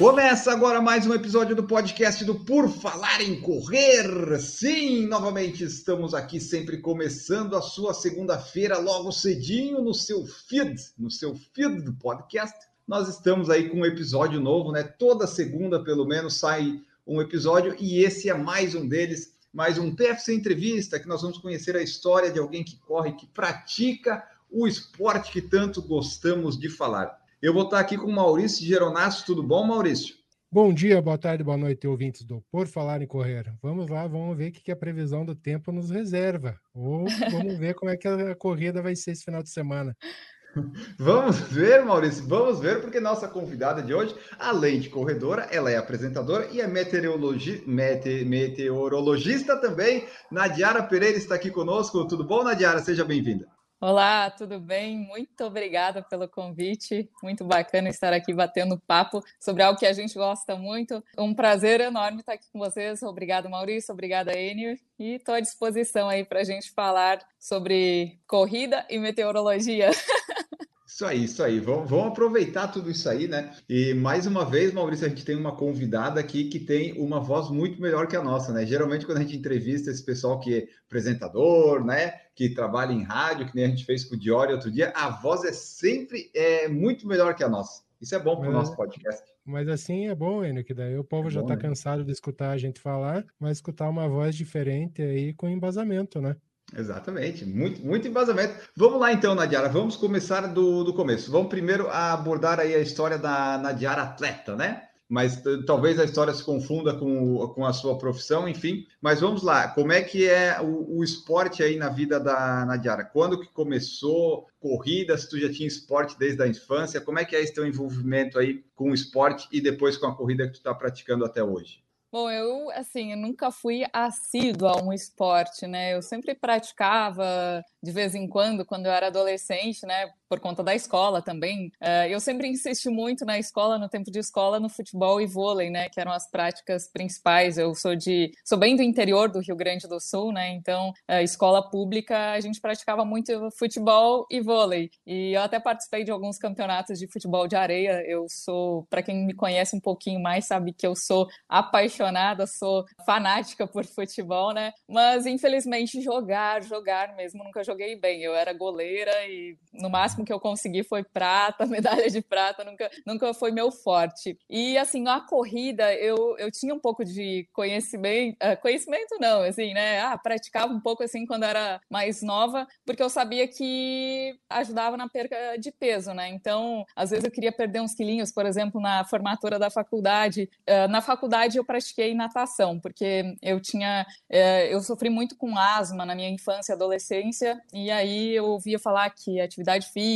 Começa agora mais um episódio do podcast do Por Falar em Correr. Sim, novamente estamos aqui sempre começando a sua segunda-feira logo cedinho no seu feed, no seu feed do podcast. Nós estamos aí com um episódio novo, né? Toda segunda pelo menos sai um episódio e esse é mais um deles, mais um TFC entrevista que nós vamos conhecer a história de alguém que corre, que pratica o esporte que tanto gostamos de falar. Eu vou estar aqui com o Maurício Geronasso. Tudo bom, Maurício? Bom dia, boa tarde, boa noite, ouvintes do Por Falar em Correr. Vamos lá, vamos ver o que a previsão do tempo nos reserva. Ou vamos ver como é que a corrida vai ser esse final de semana. Vamos ver, Maurício, vamos ver, porque nossa convidada de hoje, além de corredora, ela é apresentadora e é meteorologi... mete... meteorologista também. Nadiara Pereira está aqui conosco. Tudo bom, Nadiara? Seja bem-vinda. Olá, tudo bem? Muito obrigada pelo convite. Muito bacana estar aqui batendo papo sobre algo que a gente gosta muito. Um prazer enorme estar aqui com vocês. Obrigada, Maurício. Obrigada, Enio. E estou à disposição aí para a gente falar sobre corrida e meteorologia. Isso aí, isso aí. Vamos, vamos, aproveitar tudo isso aí, né? E mais uma vez, Maurício, a gente tem uma convidada aqui que tem uma voz muito melhor que a nossa, né? Geralmente, quando a gente entrevista esse pessoal que é apresentador, né? Que trabalha em rádio, que nem a gente fez com o Diori outro dia, a voz é sempre é, muito melhor que a nossa. Isso é bom para o nosso podcast. Mas assim é bom, Enio, que daí o povo é já está né? cansado de escutar a gente falar, mas escutar uma voz diferente aí com embasamento, né? Exatamente, muito, muito embasamento. Vamos lá então, Nadiara, vamos começar do, do começo. Vamos primeiro abordar aí a história da Nadiara atleta, né? Mas talvez a história se confunda com, com a sua profissão, enfim. Mas vamos lá, como é que é o, o esporte aí na vida da Nadiara? Quando que começou? Corrida, se tu já tinha esporte desde a infância, como é que é esse teu envolvimento aí com o esporte e depois com a corrida que tu está praticando até hoje? Bom, eu, assim, eu nunca fui assídua a um esporte, né? Eu sempre praticava de vez em quando, quando eu era adolescente, né? Por conta da escola também. Uh, eu sempre insisti muito na escola, no tempo de escola, no futebol e vôlei, né? Que eram as práticas principais. Eu sou de. sou bem do interior do Rio Grande do Sul, né? Então, uh, escola pública, a gente praticava muito futebol e vôlei. E eu até participei de alguns campeonatos de futebol de areia. Eu sou, para quem me conhece um pouquinho mais, sabe que eu sou apaixonada, sou fanática por futebol, né? Mas infelizmente jogar, jogar mesmo, nunca joguei bem. Eu era goleira e no máximo que eu consegui foi prata, medalha de prata, nunca, nunca foi meu forte. E assim, a corrida, eu, eu tinha um pouco de conhecimento, uh, conhecimento não, assim, né? Ah, praticava um pouco assim quando era mais nova, porque eu sabia que ajudava na perca de peso, né? Então, às vezes eu queria perder uns quilinhos, por exemplo, na formatura da faculdade. Uh, na faculdade eu pratiquei natação, porque eu tinha, uh, eu sofri muito com asma na minha infância e adolescência, e aí eu ouvia falar que atividade física,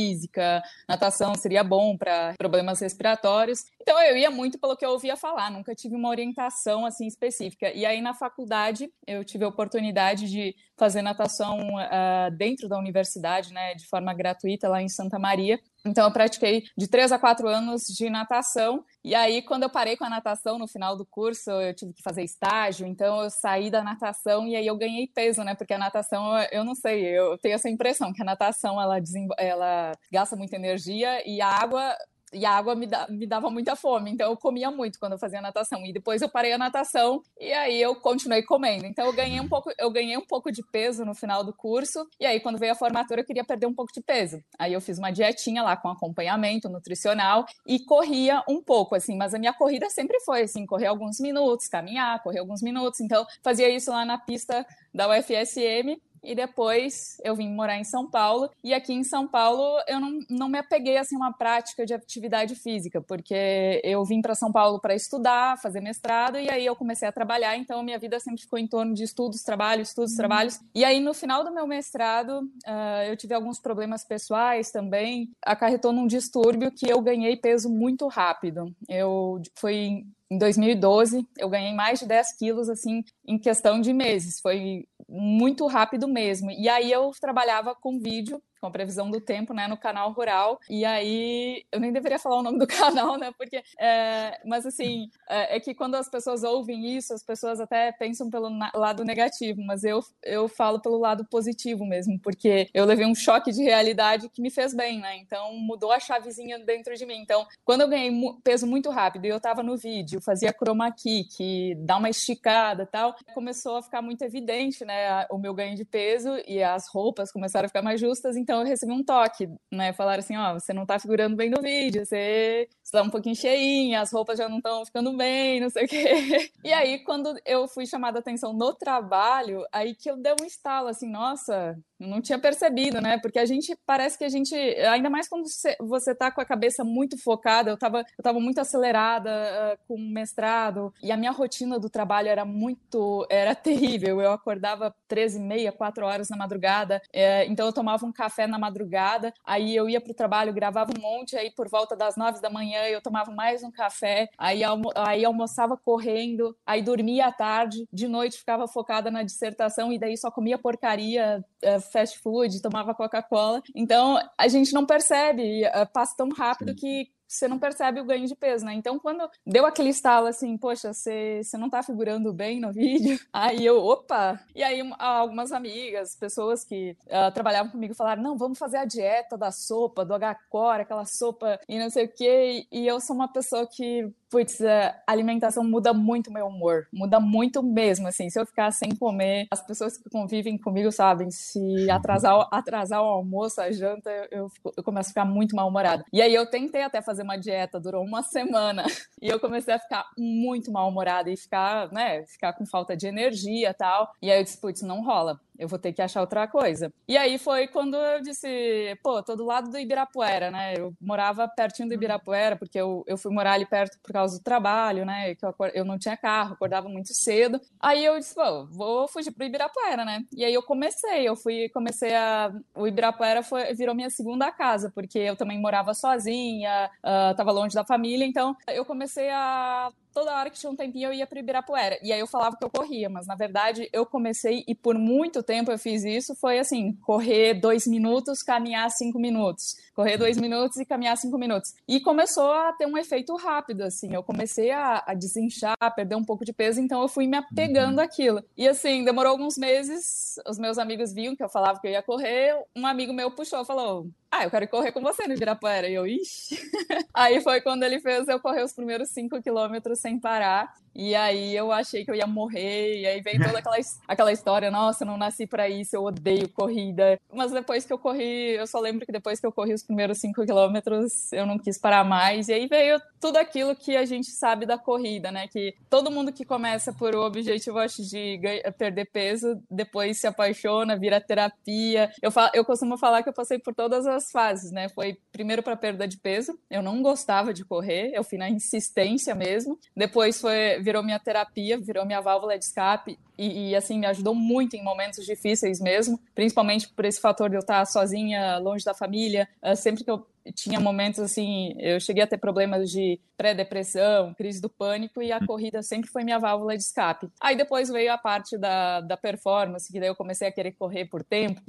natação seria bom para problemas respiratórios. Então eu ia muito pelo que eu ouvia falar, nunca tive uma orientação assim específica. E aí na faculdade eu tive a oportunidade de fazer natação uh, dentro da universidade, né, de forma gratuita lá em Santa Maria. Então, eu pratiquei de três a quatro anos de natação. E aí, quando eu parei com a natação no final do curso, eu tive que fazer estágio. Então, eu saí da natação e aí eu ganhei peso, né? Porque a natação, eu não sei, eu tenho essa impressão que a natação ela, ela gasta muita energia e a água e a água me, da, me dava muita fome, então eu comia muito quando eu fazia natação. E depois eu parei a natação e aí eu continuei comendo. Então eu ganhei um pouco, eu ganhei um pouco de peso no final do curso. E aí quando veio a formatura eu queria perder um pouco de peso. Aí eu fiz uma dietinha lá com acompanhamento nutricional e corria um pouco assim, mas a minha corrida sempre foi assim, correr alguns minutos, caminhar, correr alguns minutos. Então fazia isso lá na pista da UFSM e depois eu vim morar em São Paulo. E aqui em São Paulo eu não, não me apeguei assim, a uma prática de atividade física, porque eu vim para São Paulo para estudar, fazer mestrado, e aí eu comecei a trabalhar, então minha vida sempre ficou em torno de estudos, trabalho, estudos, uhum. trabalhos. E aí no final do meu mestrado uh, eu tive alguns problemas pessoais também, acarretou num distúrbio que eu ganhei peso muito rápido. Eu fui em 2012, eu ganhei mais de 10 quilos, assim, em questão de meses. Foi muito rápido mesmo. E aí eu trabalhava com vídeo, com a previsão do tempo, né, no canal Rural. E aí, eu nem deveria falar o nome do canal, né, porque, é, mas assim, é, é, que quando as pessoas ouvem isso, as pessoas até pensam pelo lado negativo, mas eu, eu falo pelo lado positivo mesmo, porque eu levei um choque de realidade que me fez bem, né, então mudou a chavezinha dentro de mim. Então, quando eu ganhei peso muito rápido e eu tava no vídeo, fazia chroma key, que dá uma esticada e tal, começou a ficar muito evidente, né, o meu ganho de peso e as roupas começaram a ficar mais justas, então eu recebi um toque, né, falaram assim, ó, oh, você não tá figurando bem no vídeo, você está um pouquinho cheinha, as roupas já não estão ficando bem, não sei o quê. E aí, quando eu fui chamada a atenção no trabalho, aí que eu dei um estalo, assim, nossa, não tinha percebido, né? Porque a gente parece que a gente, ainda mais quando você tá com a cabeça muito focada, eu tava, eu tava muito acelerada uh, com o mestrado, e a minha rotina do trabalho era muito, era terrível. Eu acordava 13 e meia, 4 horas na madrugada, é, então eu tomava um café na madrugada, aí eu ia pro trabalho, gravava um monte, aí por volta das 9 da manhã eu tomava mais um café, aí, almo aí almoçava correndo, aí dormia à tarde, de noite ficava focada na dissertação, e daí só comia porcaria. Uh, fast food, tomava Coca-Cola. Então, a gente não percebe, eh, passa tão rápido Sim. que você não percebe o ganho de peso, né? Então, quando deu aquele estalo assim, poxa, você, você não tá figurando bem no vídeo, aí eu, opa! E aí, algumas amigas, pessoas que uh, trabalhavam comigo falaram: não, vamos fazer a dieta da sopa, do H-Core, aquela sopa e não sei o quê. E eu sou uma pessoa que putz, a alimentação muda muito meu humor, muda muito mesmo, assim, se eu ficar sem comer, as pessoas que convivem comigo sabem, se atrasar, atrasar o almoço, a janta, eu, eu, eu começo a ficar muito mal-humorada. E aí eu tentei até fazer uma dieta, durou uma semana, e eu comecei a ficar muito mal-humorada e ficar, né, ficar com falta de energia e tal, e aí eu disse, putz, não rola eu vou ter que achar outra coisa. E aí foi quando eu disse, pô, tô do lado do Ibirapuera, né? Eu morava pertinho do uhum. Ibirapuera, porque eu, eu fui morar ali perto por causa do trabalho, né? Que eu, eu não tinha carro, acordava muito cedo. Aí eu disse, pô, vou fugir pro Ibirapuera, né? E aí eu comecei, eu fui, comecei a. O Ibirapuera foi, virou minha segunda casa, porque eu também morava sozinha, uh, tava longe da família, então eu comecei a toda hora que tinha um tempinho eu ia para Ibirapuera. E aí eu falava que eu corria, mas na verdade eu comecei e por muito tempo eu fiz isso. Foi assim: correr dois minutos, caminhar cinco minutos. Correr dois minutos e caminhar cinco minutos. E começou a ter um efeito rápido, assim. Eu comecei a, a desinchar, a perder um pouco de peso, então eu fui me apegando uhum. àquilo. E assim, demorou alguns meses, os meus amigos viam que eu falava que eu ia correr. Um amigo meu puxou, falou: ah, eu quero correr com você no Ibirapuera. E eu, ixi. Aí foi quando ele fez eu correr os primeiros cinco quilômetros sem parar. E aí eu achei que eu ia morrer, e aí veio toda aquela, aquela história, nossa, não nasci para isso, eu odeio corrida. Mas depois que eu corri, eu só lembro que depois que eu corri os primeiros cinco quilômetros, eu não quis parar mais. E aí veio tudo aquilo que a gente sabe da corrida, né? Que todo mundo que começa por o objetivo, acho, de perder peso, depois se apaixona, vira terapia. Eu, falo, eu costumo falar que eu passei por todas as fases, né? Foi primeiro para perda de peso, eu não gostava de correr, eu fui na insistência mesmo. Depois foi virou minha terapia, virou minha válvula de escape e, e, assim me ajudou muito em momentos difíceis mesmo, principalmente por esse fator de eu estar sozinha, longe da família. Uh, sempre que eu tinha momentos assim, eu cheguei a ter problemas de pré-depressão, crise do pânico e a hum. corrida sempre foi minha válvula de escape. Aí depois veio a parte da, da performance, que daí eu comecei a querer correr por tempo,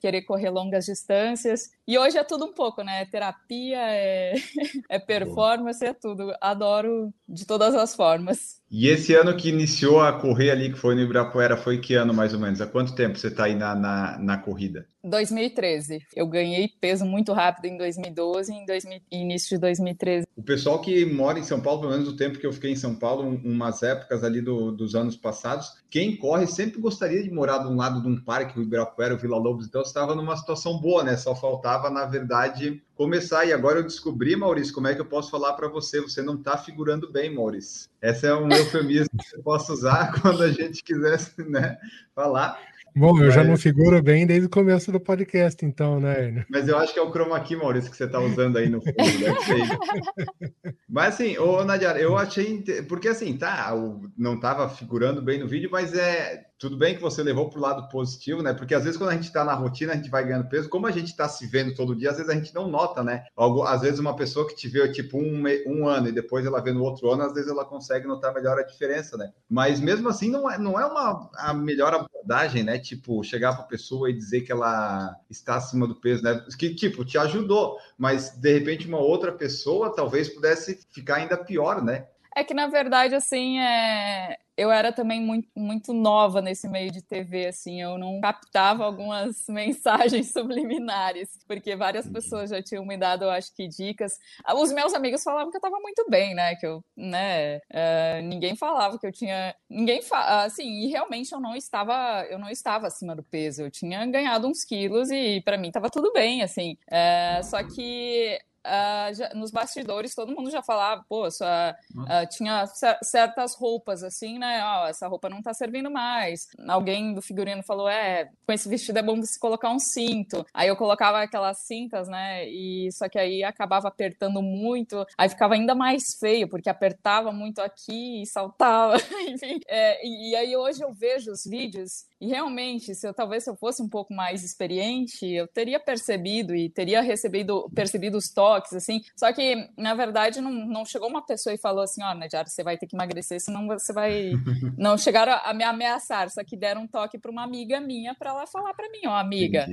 querer correr longas distâncias. E hoje é tudo um pouco, né? É terapia, é, é performance, é tudo. Adoro de todas as formas. E esse ano que iniciou a correr ali, que foi no Ibirapuera, foi que ano mais ou menos? Há quanto tempo você está aí na, na, na, corrida? 2013. Eu ganhei peso muito rápido em 2012 e em 2000, início de 2013. O pessoal que mora em São Paulo, pelo menos o tempo que eu fiquei em São Paulo, umas épocas ali do, dos anos passados, quem corre sempre gostaria de morar de um lado de um parque, o Ibirapuera, o Vila Lobos, então estava numa situação boa, né? Só faltava, na verdade, começar. E agora eu descobri, Maurício, como é que eu posso falar para você? Você não está figurando bem, Maurício. Esse é um eufemismo que eu posso usar quando a gente quisesse né, falar. Bom, eu mas... já não figuro bem desde o começo do podcast, então, né? Mas eu acho que é o chroma key, Maurício, que você está usando aí no fundo. mas assim, ô Nadiara, eu achei. Porque assim, tá, não estava figurando bem no vídeo, mas é tudo bem que você levou para o lado positivo, né? Porque às vezes quando a gente está na rotina, a gente vai ganhando peso. Como a gente está se vendo todo dia, às vezes a gente não nota, né? Algo, às vezes uma pessoa que te vê tipo um, um ano e depois ela vê no outro ano, às vezes ela consegue notar melhor a diferença, né? Mas mesmo assim não é, não é uma a melhor abordagem, né? Tipo, chegar para a pessoa e dizer que ela está acima do peso, né? Que tipo, te ajudou, mas de repente uma outra pessoa talvez pudesse ficar ainda pior, né? É que, na verdade, assim, é... eu era também muito, muito nova nesse meio de TV, assim, eu não captava algumas mensagens subliminares, porque várias uhum. pessoas já tinham me dado, eu acho que, dicas. Os meus amigos falavam que eu estava muito bem, né, que eu, né, uh, ninguém falava que eu tinha, ninguém, fa... assim, e realmente eu não estava, eu não estava acima do peso, eu tinha ganhado uns quilos e para mim estava tudo bem, assim, uh, só que Uh, já, nos bastidores todo mundo já falava, pô, sua, uh, tinha certas roupas assim, né? Ó, oh, essa roupa não tá servindo mais. Alguém do figurino falou, é, com esse vestido é bom você colocar um cinto. Aí eu colocava aquelas cintas, né? E só que aí acabava apertando muito, aí ficava ainda mais feio, porque apertava muito aqui e saltava, enfim. É, e, e aí hoje eu vejo os vídeos e realmente, se eu talvez se eu fosse um pouco mais experiente, eu teria percebido e teria recebido percebido os toques assim. Só que na verdade não, não chegou uma pessoa e falou assim, ó, oh, Nadiara, você vai ter que emagrecer, senão você vai não chegaram a, a me ameaçar, só que deram um toque para uma amiga minha para ela falar para mim, ó, oh, amiga,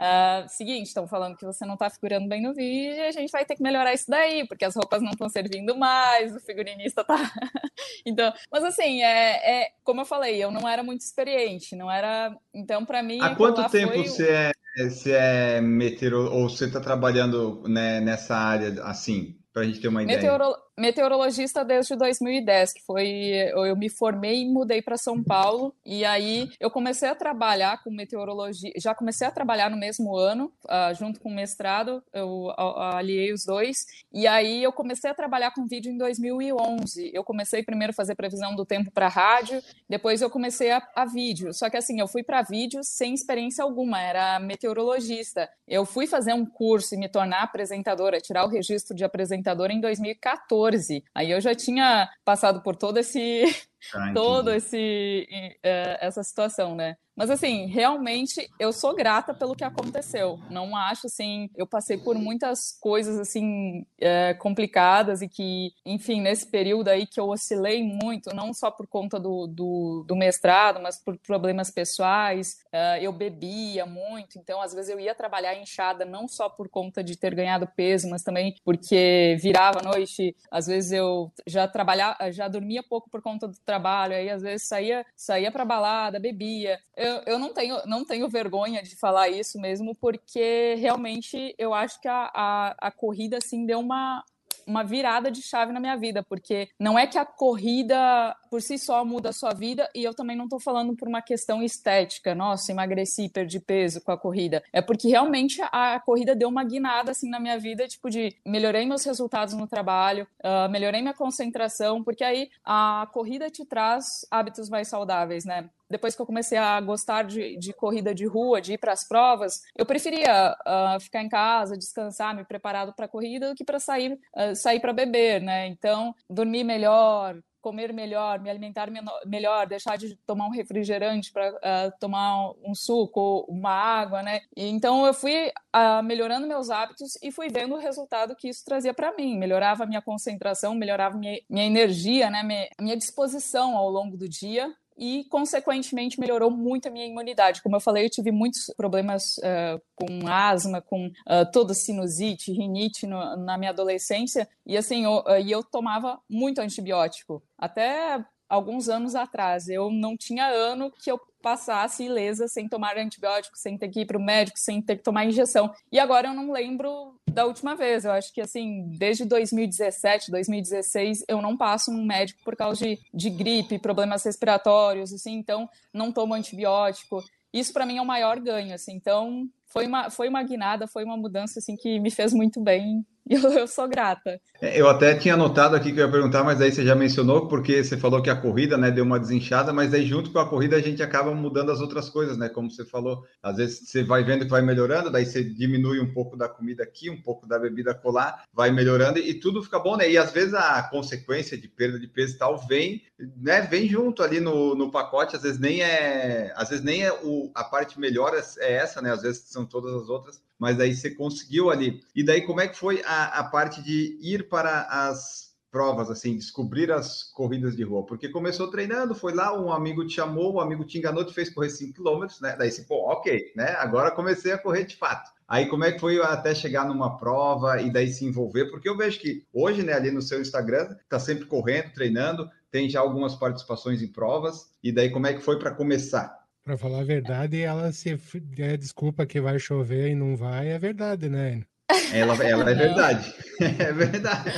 uh, seguinte, estão falando que você não está figurando bem no vídeo, e a gente vai ter que melhorar isso daí, porque as roupas não estão servindo mais, o figurinista tá então, mas assim, é, é como eu falei, eu não era muito experiente, não era. Então, para mim. Há quanto tempo foi... você é, você é meteoro, ou você está trabalhando né, nessa área assim? Para a gente ter uma ideia. Meteoro meteorologista desde 2010, que foi eu me formei e mudei para São Paulo e aí eu comecei a trabalhar com meteorologia, já comecei a trabalhar no mesmo ano, uh, junto com o mestrado, eu aliei os dois e aí eu comecei a trabalhar com vídeo em 2011. Eu comecei primeiro a fazer previsão do tempo para rádio, depois eu comecei a, a vídeo. Só que assim, eu fui para vídeo sem experiência alguma, era meteorologista. Eu fui fazer um curso e me tornar apresentadora, tirar o registro de apresentadora em 2014 14. Aí eu já tinha passado por todo esse ah, todo esse uh, essa situação, né? Mas assim, realmente eu sou grata pelo que aconteceu. Não acho assim, eu passei por muitas coisas assim é, complicadas e que, enfim, nesse período aí que eu oscilei muito, não só por conta do, do, do mestrado, mas por problemas pessoais. É, eu bebia muito, então às vezes eu ia trabalhar inchada não só por conta de ter ganhado peso, mas também porque virava à noite. Às vezes eu já trabalhava, já dormia pouco por conta do trabalho, aí às vezes saía saía para balada, bebia eu, eu não, tenho, não tenho vergonha de falar isso mesmo, porque realmente eu acho que a, a, a corrida assim deu uma, uma virada de chave na minha vida, porque não é que a corrida por si só muda a sua vida, e eu também não estou falando por uma questão estética, nossa, emagreci, perdi peso com a corrida. É porque realmente a corrida deu uma guinada assim na minha vida, tipo de melhorei meus resultados no trabalho, uh, melhorei minha concentração, porque aí a corrida te traz hábitos mais saudáveis, né? Depois que eu comecei a gostar de, de corrida de rua, de ir para as provas, eu preferia uh, ficar em casa, descansar, me preparado para a corrida, do que para sair, uh, sair para beber, né? Então, dormir melhor, comer melhor, me alimentar melhor, deixar de tomar um refrigerante para uh, tomar um suco, uma água, né? E, então eu fui uh, melhorando meus hábitos e fui vendo o resultado que isso trazia para mim. Melhorava minha concentração, melhorava minha, minha energia, né? Minha, minha disposição ao longo do dia e, consequentemente, melhorou muito a minha imunidade. Como eu falei, eu tive muitos problemas uh, com asma, com uh, toda sinusite, rinite no, na minha adolescência, e assim, eu, uh, eu tomava muito antibiótico. Até alguns anos atrás. Eu não tinha ano que eu passasse ilesa sem tomar antibiótico, sem ter que ir para o médico, sem ter que tomar injeção. E agora eu não lembro da última vez. Eu acho que assim, desde 2017, 2016, eu não passo um médico por causa de, de gripe, problemas respiratórios, assim, então não tomo antibiótico. Isso para mim é o maior ganho, assim. Então, foi uma, foi uma guinada, foi uma mudança assim que me fez muito bem E eu, eu sou grata. É, eu até tinha anotado aqui que eu ia perguntar, mas aí você já mencionou, porque você falou que a corrida, né, deu uma desinchada, mas aí junto com a corrida a gente acaba mudando as outras coisas, né? Como você falou, às vezes você vai vendo que vai melhorando, daí você diminui um pouco da comida aqui, um pouco da bebida colar, vai melhorando e tudo fica bom, né? E às vezes a consequência de perda de peso e tal vem, né, vem junto ali no, no pacote, às vezes nem é, às vezes nem é o, a parte melhor é essa, né? Às vezes são todas as outras, mas aí você conseguiu ali. E daí como é que foi a, a parte de ir para as provas, assim, descobrir as corridas de rua? Porque começou treinando, foi lá, um amigo te chamou, um amigo te enganou, te fez correr 5 km, né? Daí você, pô, ok, né? Agora comecei a correr de fato. Aí como é que foi até chegar numa prova e daí se envolver? Porque eu vejo que hoje, né, ali no seu Instagram, tá sempre correndo, treinando, tem já algumas participações em provas, e daí como é que foi para começar? Para falar a verdade, ela se é, desculpa que vai chover e não vai, é verdade, né? Ela, ela é verdade. É verdade.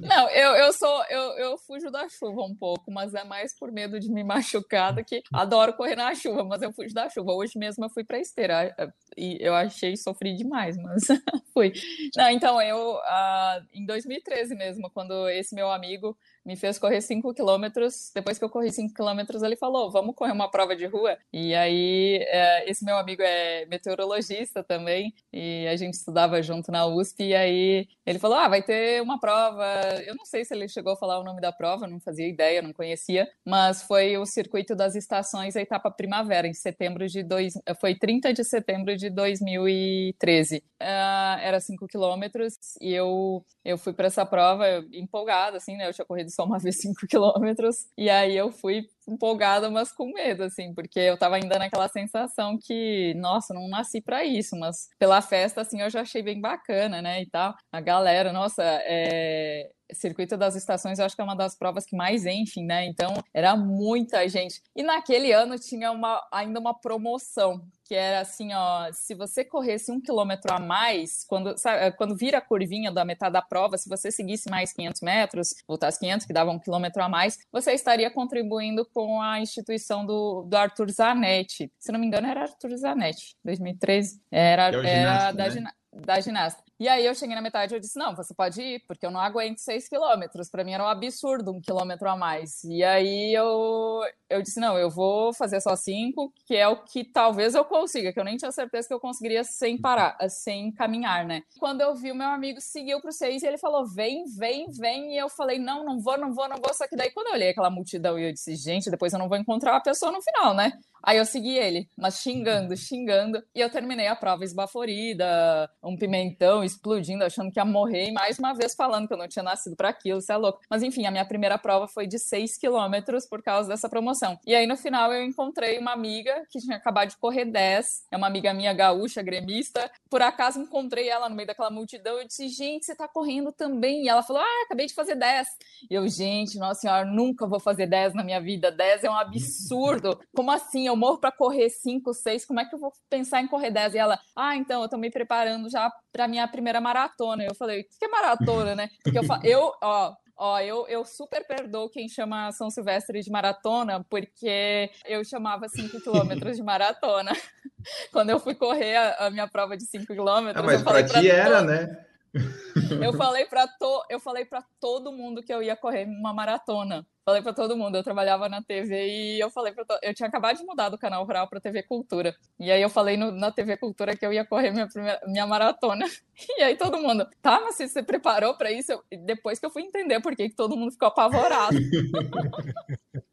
Não, eu, eu sou, eu, eu fujo da chuva um pouco, mas é mais por medo de me machucar do que adoro correr na chuva, mas eu fujo da chuva. Hoje mesmo eu fui para esteira e eu achei sofri demais, mas fui. Não, então eu uh, em 2013 mesmo, quando esse meu amigo me fez correr 5 quilômetros. Depois que eu corri 5 quilômetros, ele falou: vamos correr uma prova de rua. E aí, é, esse meu amigo é meteorologista também, e a gente estudava junto na USP. E aí, ele falou: ah, vai ter uma prova. Eu não sei se ele chegou a falar o nome da prova, não fazia ideia, não conhecia, mas foi o Circuito das Estações, a etapa primavera, em setembro de dois. Foi 30 de setembro de 2013. Uh, ah, era 5 quilômetros, e eu, eu fui para essa prova empolgada, assim, né? Eu tinha corrido só uma vez 5 quilômetros. E aí eu fui empolgada, mas com medo, assim, porque eu tava ainda naquela sensação que, nossa, não nasci para isso, mas pela festa, assim, eu já achei bem bacana, né, e tal. A galera, nossa, é Circuito das Estações, eu acho que é uma das provas que mais enchem, né? Então, era muita gente. E naquele ano tinha uma, ainda uma promoção, que era assim, ó, se você corresse um quilômetro a mais, quando, sabe, quando vira a curvinha da metade da prova, se você seguisse mais 500 metros, voltasse 500, que dava um quilômetro a mais, você estaria contribuindo com a instituição do, do Arthur Zanetti. Se não me engano, era Arthur Zanetti, 2013. Era, é era da, né? da ginasta. E aí eu cheguei na metade e eu disse, não, você pode ir, porque eu não aguento seis quilômetros. Para mim era um absurdo um quilômetro a mais. E aí eu, eu disse, não, eu vou fazer só cinco, que é o que talvez eu consiga, que eu nem tinha certeza que eu conseguiria sem parar, sem caminhar, né? Quando eu vi o meu amigo seguiu pro seis e ele falou, vem, vem, vem. E eu falei, não, não vou, não vou, não vou. Só que daí quando eu olhei aquela multidão e eu disse, gente, depois eu não vou encontrar a pessoa no final, né? Aí eu segui ele, mas xingando, xingando. E eu terminei a prova esbaforida, um pimentão explodindo, achando que ia morrer. E mais uma vez falando que eu não tinha nascido para aquilo, você é louco. Mas enfim, a minha primeira prova foi de 6 quilômetros por causa dessa promoção. E aí no final eu encontrei uma amiga que tinha acabado de correr 10. É uma amiga minha gaúcha, gremista. Por acaso encontrei ela no meio daquela multidão. Eu disse, gente, você tá correndo também? E ela falou, ah, acabei de fazer 10. E eu, gente, nossa senhora, nunca vou fazer 10 na minha vida. 10 é um absurdo. Como assim? eu morro para correr 5, 6, como é que eu vou pensar em correr 10? E ela, ah, então, eu tô me preparando já para minha primeira maratona. Eu falei, o que é maratona, né? Porque eu, eu ó, Ó, eu, eu super perdoo quem chama São Silvestre de maratona, porque eu chamava 5 quilômetros de maratona. Quando eu fui correr a, a minha prova de 5 quilômetros. Ah, mas para ti era, né? Eu falei para to... eu falei para todo mundo que eu ia correr uma maratona. Falei para todo mundo, eu trabalhava na TV e eu falei para to... eu tinha acabado de mudar do canal rural para TV Cultura. E aí eu falei no... na TV Cultura que eu ia correr minha primeira minha maratona. E aí todo mundo, tá, mas você se preparou para isso? Eu... Depois que eu fui entender por que todo mundo ficou apavorado.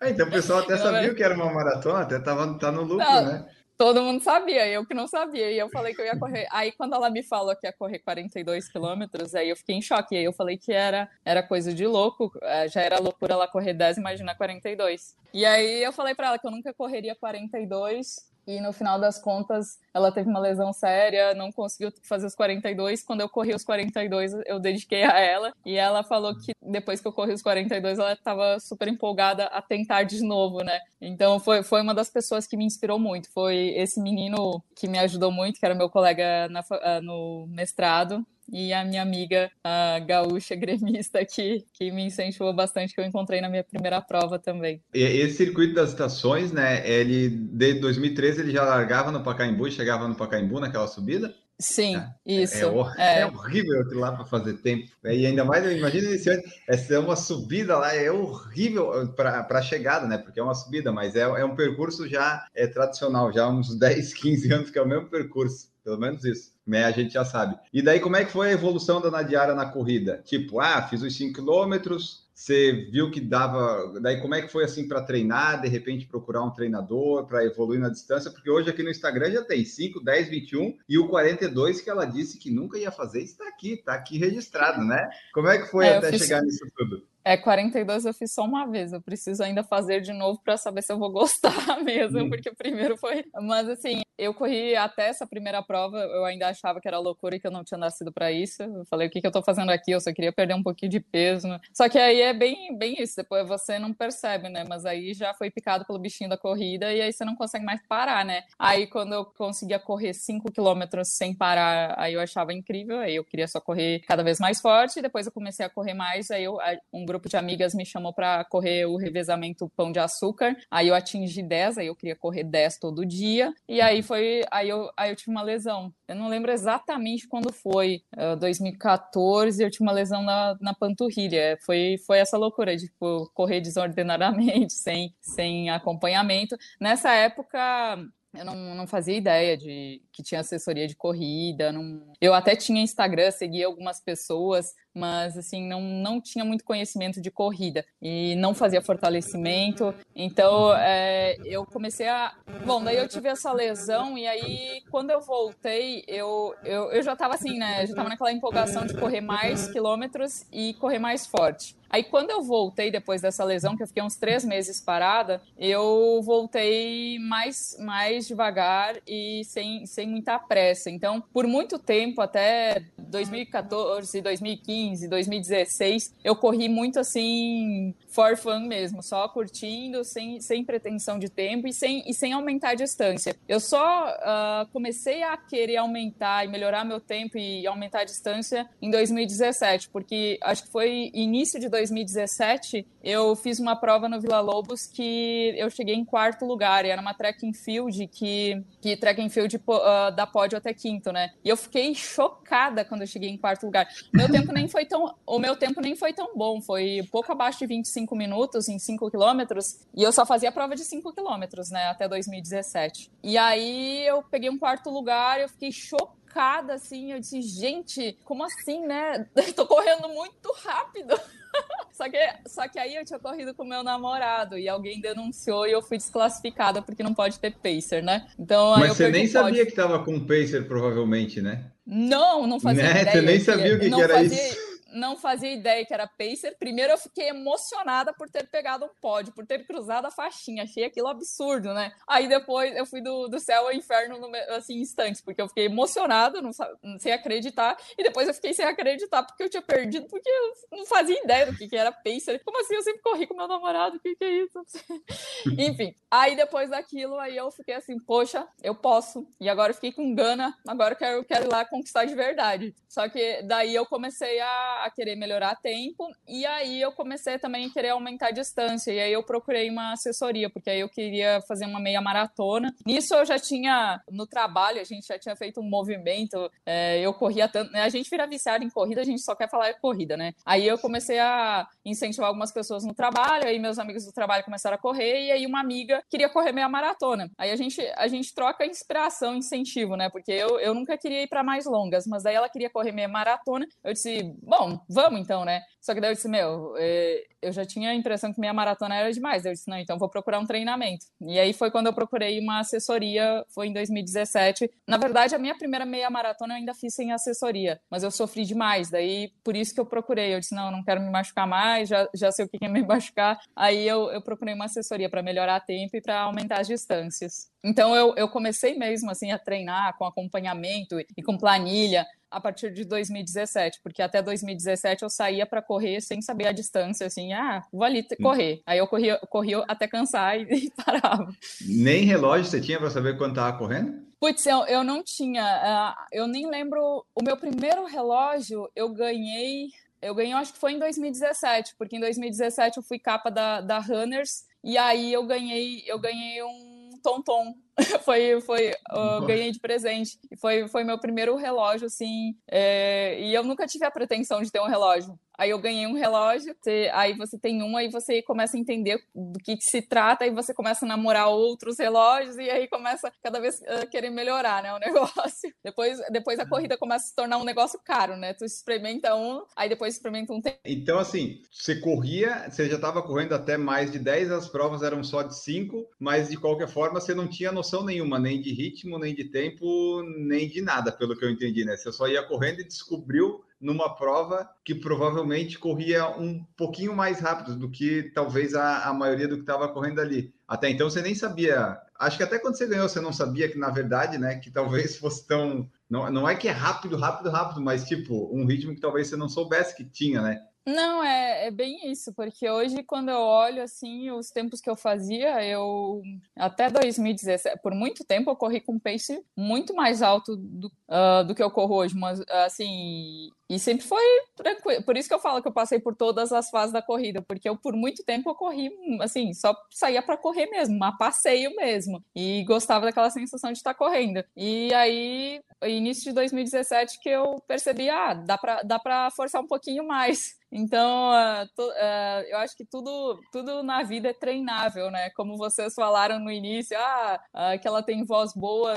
É, então o pessoal até sabia que era uma maratona, até tava tá no lucro, né? Todo mundo sabia, eu que não sabia. E eu falei que eu ia correr. Aí, quando ela me falou que ia correr 42 quilômetros, aí eu fiquei em choque. E aí eu falei que era, era coisa de louco. É, já era loucura ela correr 10, imagina 42. E aí eu falei para ela que eu nunca correria 42 e no final das contas ela teve uma lesão séria, não conseguiu fazer os 42. Quando eu corri os 42, eu dediquei a ela e ela falou que depois que eu corri os 42, ela estava super empolgada a tentar de novo, né? Então foi, foi uma das pessoas que me inspirou muito. Foi esse menino que me ajudou muito, que era meu colega na, ah, no mestrado, e a minha amiga a gaúcha gremista que, que me incentivou bastante, que eu encontrei na minha primeira prova também. E esse circuito das estações, né, ele, de 2013 ele já largava no Pacaembu e chegava no Pacaembu naquela subida? Sim, né? isso. É, é, é, horrível aquilo lá para fazer tempo. E ainda mais, imagina esse essa é uma subida lá, é horrível para a chegada, né? Porque é uma subida, mas é, é um percurso já é tradicional, já há uns 10, 15 anos que é o mesmo percurso. Pelo menos isso, né? A gente já sabe. E daí, como é que foi a evolução da Nadiara na corrida? Tipo, ah, fiz os 5 quilômetros, você viu que dava. Daí, como é que foi assim para treinar? De repente, procurar um treinador para evoluir na distância? Porque hoje aqui no Instagram já tem 5, 10, 21 e o 42 que ela disse que nunca ia fazer está aqui, está aqui registrado, né? Como é que foi é, até chegar nisso tudo? É, 42 eu fiz só uma vez, eu preciso ainda fazer de novo para saber se eu vou gostar mesmo, hum. porque o primeiro foi. Mas assim, eu corri até essa primeira prova, eu ainda achava que era loucura e que eu não tinha nascido para isso. Eu falei, o que, que eu tô fazendo aqui? Eu só queria perder um pouquinho de peso. Né? Só que aí é bem, bem isso, depois você não percebe, né? Mas aí já foi picado pelo bichinho da corrida e aí você não consegue mais parar, né? Aí quando eu conseguia correr 5 quilômetros sem parar, aí eu achava incrível, aí eu queria só correr cada vez mais forte, depois eu comecei a correr mais, aí eu, um grupo de amigas me chamou para correr o revezamento pão de açúcar. Aí eu atingi 10, aí eu queria correr 10 todo dia. E aí foi, aí eu, aí eu tive uma lesão. Eu não lembro exatamente quando foi, uh, 2014, eu tive uma lesão na, na panturrilha. Foi, foi essa loucura de tipo, correr desordenadamente, sem, sem acompanhamento. Nessa época, eu não, não fazia ideia de que tinha assessoria de corrida. Não... Eu até tinha Instagram, seguia algumas pessoas, mas assim não, não tinha muito conhecimento de corrida e não fazia fortalecimento. Então é, eu comecei a. Bom, daí eu tive essa lesão e aí quando eu voltei, eu, eu, eu já estava assim, né? Já estava naquela empolgação de correr mais quilômetros e correr mais forte. Aí, quando eu voltei depois dessa lesão, que eu fiquei uns três meses parada, eu voltei mais, mais devagar e sem, sem muita pressa. Então, por muito tempo, até 2014, 2015, 2016, eu corri muito assim, for fun mesmo, só curtindo, sem, sem pretensão de tempo e sem, e sem aumentar a distância. Eu só uh, comecei a querer aumentar e melhorar meu tempo e aumentar a distância em 2017, porque acho que foi início de 2017, eu fiz uma prova no Vila Lobos que eu cheguei em quarto lugar, e era uma track and field que, que track and field uh, da pódio até quinto, né? E eu fiquei chocada quando eu cheguei em quarto lugar. Meu tempo nem foi tão, o meu tempo nem foi tão bom, foi pouco abaixo de 25 minutos em 5 quilômetros, e eu só fazia prova de 5 quilômetros, né, até 2017. E aí eu peguei um quarto lugar, eu fiquei chocada, assim, eu disse, gente, como assim, né? Tô correndo muito rápido. Só que, só que aí eu tinha corrido com meu namorado e alguém denunciou e eu fui desclassificada porque não pode ter pacer, né? Então, Mas você nem sabia que estava com pacer, provavelmente, né? Não, não fazia né? ideia. Você nem sabia o que, que era fazia... isso não fazia ideia que era pacer. Primeiro eu fiquei emocionada por ter pegado um pódio, por ter cruzado a faixinha. Achei aquilo absurdo, né? Aí depois eu fui do, do céu ao inferno, no, assim, instantes, porque eu fiquei emocionada, não, sem acreditar. E depois eu fiquei sem acreditar porque eu tinha perdido, porque eu não fazia ideia do que, que era pacer. Como assim? Eu sempre corri com meu namorado, o que, que é isso? Enfim, aí depois daquilo, aí eu fiquei assim, poxa, eu posso. E agora eu fiquei com gana, agora eu quero, quero ir lá conquistar de verdade. Só que daí eu comecei a a querer melhorar tempo, e aí eu comecei também a querer aumentar a distância, e aí eu procurei uma assessoria, porque aí eu queria fazer uma meia maratona. Nisso eu já tinha, no trabalho, a gente já tinha feito um movimento, é, eu corria tanto, né? a gente vira viciado em corrida, a gente só quer falar de corrida, né? Aí eu comecei a incentivar algumas pessoas no trabalho, aí meus amigos do trabalho começaram a correr, e aí uma amiga queria correr meia maratona. Aí a gente, a gente troca inspiração, incentivo, né? Porque eu, eu nunca queria ir para mais longas, mas daí ela queria correr meia maratona, eu disse, bom, vamos então, né? Só que daí eu disse, meu, é, eu já tinha a impressão que minha maratona era demais. Eu disse, não, então vou procurar um treinamento. E aí foi quando eu procurei uma assessoria, foi em 2017. Na verdade, a minha primeira meia maratona eu ainda fiz sem assessoria, mas eu sofri demais. Daí, por isso que eu procurei. Eu disse, não, não quero me machucar mais, já, já sei o que é me machucar. Aí eu, eu procurei uma assessoria para melhorar tempo e para aumentar as distâncias. Então eu, eu comecei mesmo assim a treinar com acompanhamento e com planilha a partir de 2017, porque até 2017 eu saía para correr sem saber a distância, assim, ah, vou ali correr. Aí eu corria, corria até cansar e, e parava. Nem relógio você tinha para saber quanto estava correndo? Putz, eu, eu não tinha. Uh, eu nem lembro. O meu primeiro relógio eu ganhei. Eu ganhei, acho que foi em 2017, porque em 2017 eu fui capa da, da Runners e aí eu ganhei, eu ganhei um Tonton foi, foi, eu ganhei de presente. Foi, foi meu primeiro relógio, assim, é, e eu nunca tive a pretensão de ter um relógio. Aí eu ganhei um relógio, você, aí você tem um, aí você começa a entender do que, que, se trata, aí você começa a namorar outros relógios, e aí começa cada vez a querer melhorar, né, o negócio. Depois, depois a corrida começa a se tornar um negócio caro, né? Tu experimenta um, aí depois experimenta um. Então, assim, você corria, você já estava correndo até mais de 10, as provas eram só de 5, mas de qualquer forma você não tinha noção nenhuma, nem de ritmo, nem de tempo, nem de nada, pelo que eu entendi, né? Você só ia correndo e descobriu numa prova que provavelmente corria um pouquinho mais rápido do que talvez a, a maioria do que estava correndo ali. Até então você nem sabia. Acho que até quando você ganhou, você não sabia que, na verdade, né, que talvez fosse tão. Não, não é que é rápido, rápido, rápido, mas tipo, um ritmo que talvez você não soubesse que tinha, né? Não, é, é bem isso, porque hoje, quando eu olho assim, os tempos que eu fazia, eu até 2017, por muito tempo, eu corri com um pace muito mais alto do, uh, do que eu corro hoje, mas assim, e sempre foi tranquilo. Por isso que eu falo que eu passei por todas as fases da corrida, porque eu por muito tempo eu corri, assim, só saía para correr mesmo, mas passeio mesmo. E gostava daquela sensação de estar correndo. E aí, início de 2017 que eu percebi, ah, dá para dá para forçar um pouquinho mais. Então, uh, to, uh, eu acho que tudo, tudo na vida é treinável, né? Como vocês falaram no início, ah, uh, que ela tem voz boa.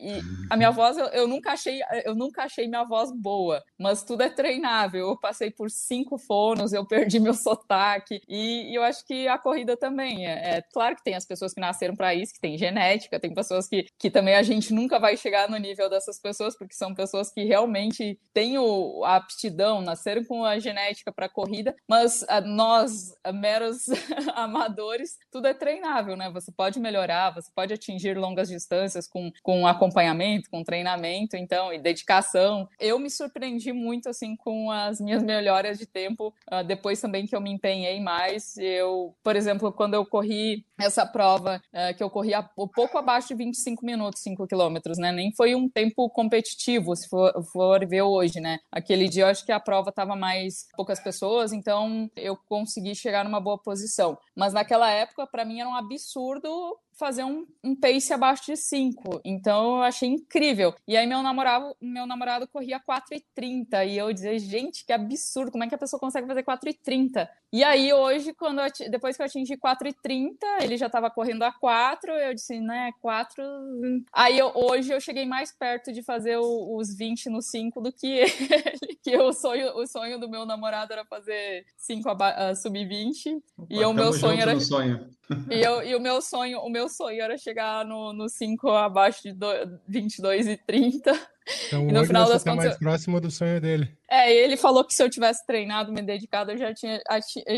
E a minha voz, eu, eu, nunca achei, eu nunca achei minha voz boa, mas tudo é treinável. Eu passei por cinco fonos, eu perdi meu sotaque, e, e eu acho que a corrida também. É, é claro que tem as pessoas que nasceram para isso, que tem genética, tem pessoas que, que também a gente nunca vai chegar no nível dessas pessoas, porque são pessoas que realmente têm o, a aptidão, nasceram com a genética para corrida, mas a, nós, a meros amadores, tudo é treinável, né? Você pode melhorar, você pode atingir longas distâncias com, com acompanhamento, com treinamento, então, e dedicação. Eu me surpreendi muito, assim, com as minhas melhoras de tempo, uh, depois também que eu me empenhei mais. Eu, por exemplo, quando eu corri essa prova, uh, que eu corri a, pouco abaixo de 25 minutos, 5 quilômetros, né? Nem foi um tempo competitivo, se for, for ver hoje, né? Aquele dia eu acho que a prova estava mais poucas pessoas, então eu consegui chegar numa boa posição. Mas naquela época, para mim, era um absurdo fazer um, um pace abaixo de 5. Então eu achei incrível. E aí meu namorado, meu namorado corria 4,30 e eu dizia, gente, que absurdo, como é que a pessoa consegue fazer 4,30? E aí hoje, quando eu, depois que eu atingi 4,30, ele já estava correndo a 4, eu disse, né, 4. Aí eu, hoje eu cheguei mais perto de fazer o, os 20 no 5 do que ele. Que o sonho, o sonho do meu namorado era fazer 5 uh, sub-20. E o meu sonho era. Sonho. E, eu, e o meu sonho, o meu sonho era chegar no 5 abaixo de do, 22 e 30. Então, e no final das tá contas, mais próximo do sonho dele. É, ele falou que se eu tivesse treinado, me dedicado, eu já tinha,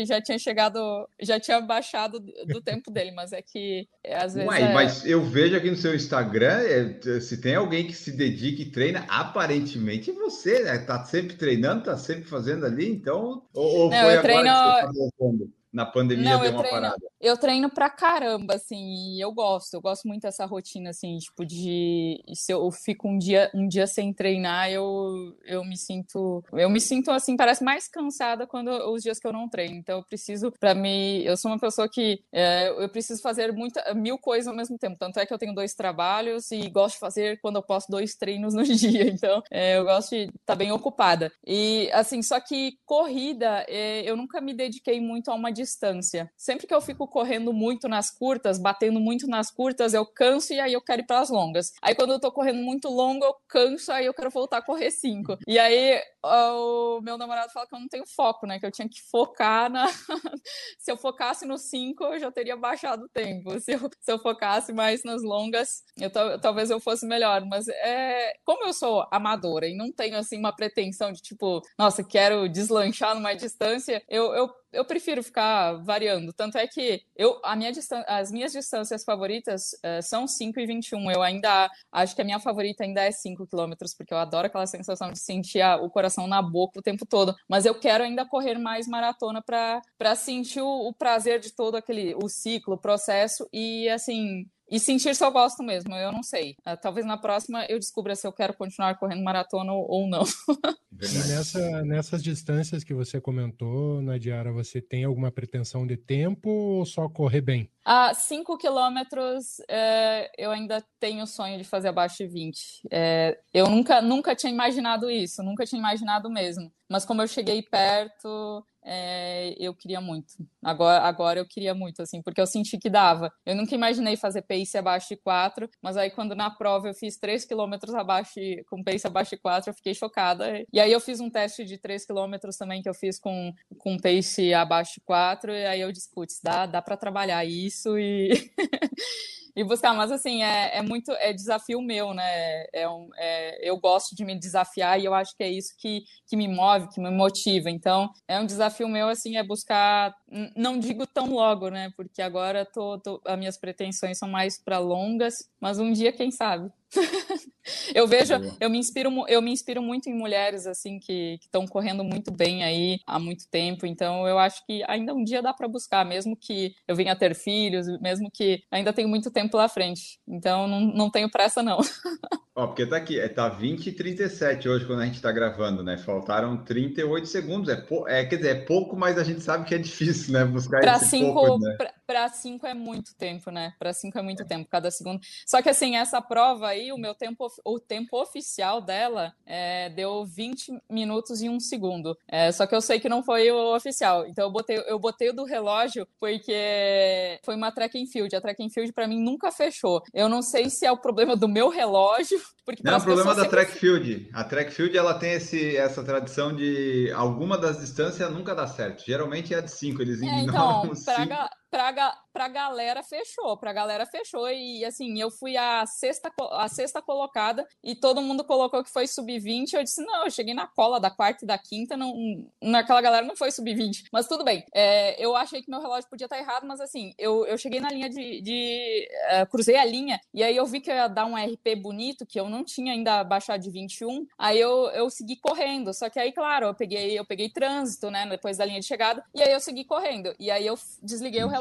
já tinha chegado, já tinha baixado do tempo dele, mas é que é, às vezes. Uai, é... mas eu vejo aqui no seu Instagram, é, se tem alguém que se dedica e treina, aparentemente você, né? Tá sempre treinando, tá sempre fazendo ali, então. Ou, ou Não, foi eu treino... agora que você tá na pandemia Não, deu uma treino, parada? Eu treino pra caramba, assim, e eu gosto, eu gosto muito dessa rotina, assim, tipo, de se eu fico um dia, um dia sem treinar, eu, eu me sinto, eu me sinto, assim, parece mais cansada quando os dias que eu não treino, então eu preciso, para mim, eu sou uma pessoa que é, eu preciso fazer muita, mil coisas ao mesmo tempo, tanto é que eu tenho dois trabalhos e gosto de fazer, quando eu posso, dois treinos no dia, então é, eu gosto de estar tá bem ocupada, e, assim, só que corrida, é, eu nunca me dediquei muito a uma distância. Sempre que eu fico correndo muito nas curtas, batendo muito nas curtas, eu canso e aí eu quero ir para as longas. Aí quando eu tô correndo muito longo, eu canso, aí eu quero voltar a correr cinco. E aí o meu namorado fala que eu não tenho foco, né? Que eu tinha que focar na. se eu focasse no cinco, eu já teria baixado o tempo. Se eu, se eu focasse mais nas longas, eu, talvez eu fosse melhor. Mas é como eu sou amadora e não tenho assim uma pretensão de tipo, nossa, quero deslanchar numa distância, eu, eu eu prefiro ficar variando. Tanto é que eu, a minha as minhas distâncias favoritas uh, são 5 e 21. Eu ainda acho que a minha favorita ainda é 5 quilômetros, porque eu adoro aquela sensação de sentir o coração na boca o tempo todo. Mas eu quero ainda correr mais maratona para sentir o, o prazer de todo aquele o ciclo, o processo. E assim, e sentir se eu gosto mesmo, eu não sei. Uh, talvez na próxima eu descubra se eu quero continuar correndo maratona ou, ou não. e nessa, nessas distâncias que você comentou, Nadiara, você tem alguma pretensão de tempo ou só correr bem? A 5 quilômetros, é, eu ainda tenho o sonho de fazer abaixo de 20. É, eu nunca, nunca tinha imaginado isso, nunca tinha imaginado mesmo. Mas como eu cheguei perto, é, eu queria muito. Agora, agora eu queria muito, assim, porque eu senti que dava. Eu nunca imaginei fazer pace abaixo de 4, mas aí quando na prova eu fiz 3 km abaixo, com pace abaixo de 4, eu fiquei chocada. E aí eu fiz um teste de 3 km também que eu fiz com, com pace abaixo de 4, e aí eu disse, putz, dá, dá para trabalhar isso e. e buscar, mas assim, é, é muito, é desafio meu, né? É um, é, eu gosto de me desafiar e eu acho que é isso que, que me move, que me motiva. Então, é um desafio meu, assim, é buscar, não digo tão logo, né? Porque agora tô, tô as minhas pretensões são mais para longas, mas um dia, quem sabe? eu vejo, eu me inspiro, eu me inspiro muito em mulheres assim que estão correndo muito bem aí há muito tempo. Então eu acho que ainda um dia dá para buscar, mesmo que eu venha ter filhos, mesmo que ainda tenho muito tempo pela frente. Então não, não tenho pressa não. Ó, porque tá aqui, é, tá 20 e 37 hoje quando a gente tá gravando, né? Faltaram 38 segundos. É, pou, é quer dizer, é pouco, mas a gente sabe que é difícil, né? Buscar pra esse cinco, pouco, né? Para 5 é muito tempo, né? Para 5 é muito tempo, cada segundo. Só que assim, essa prova aí, o meu tempo, o tempo oficial dela é, deu 20 minutos e 1 segundo. É, só que eu sei que não foi o oficial. Então eu botei, eu botei o do relógio porque foi uma track and field. A track and field para mim nunca fechou. Eu não sei se é o problema do meu relógio porque não, o problema da track field. A track field ela tem esse, essa tradição de alguma das distâncias nunca dá certo. Geralmente é de 5, eles é, então, para pra, pra galera fechou, pra galera fechou. E assim, eu fui a sexta, a sexta colocada e todo mundo colocou que foi sub-20. Eu disse, não, eu cheguei na cola da quarta e da quinta, não, naquela galera não foi sub-20. Mas tudo bem. É, eu achei que meu relógio podia estar errado, mas assim, eu, eu cheguei na linha de. de uh, cruzei a linha e aí eu vi que eu ia dar um RP bonito, que eu não tinha ainda baixado de 21. Aí eu, eu segui correndo. Só que aí, claro, eu peguei, eu peguei trânsito, né? Depois da linha de chegada. E aí eu segui correndo. E aí eu desliguei o relógio.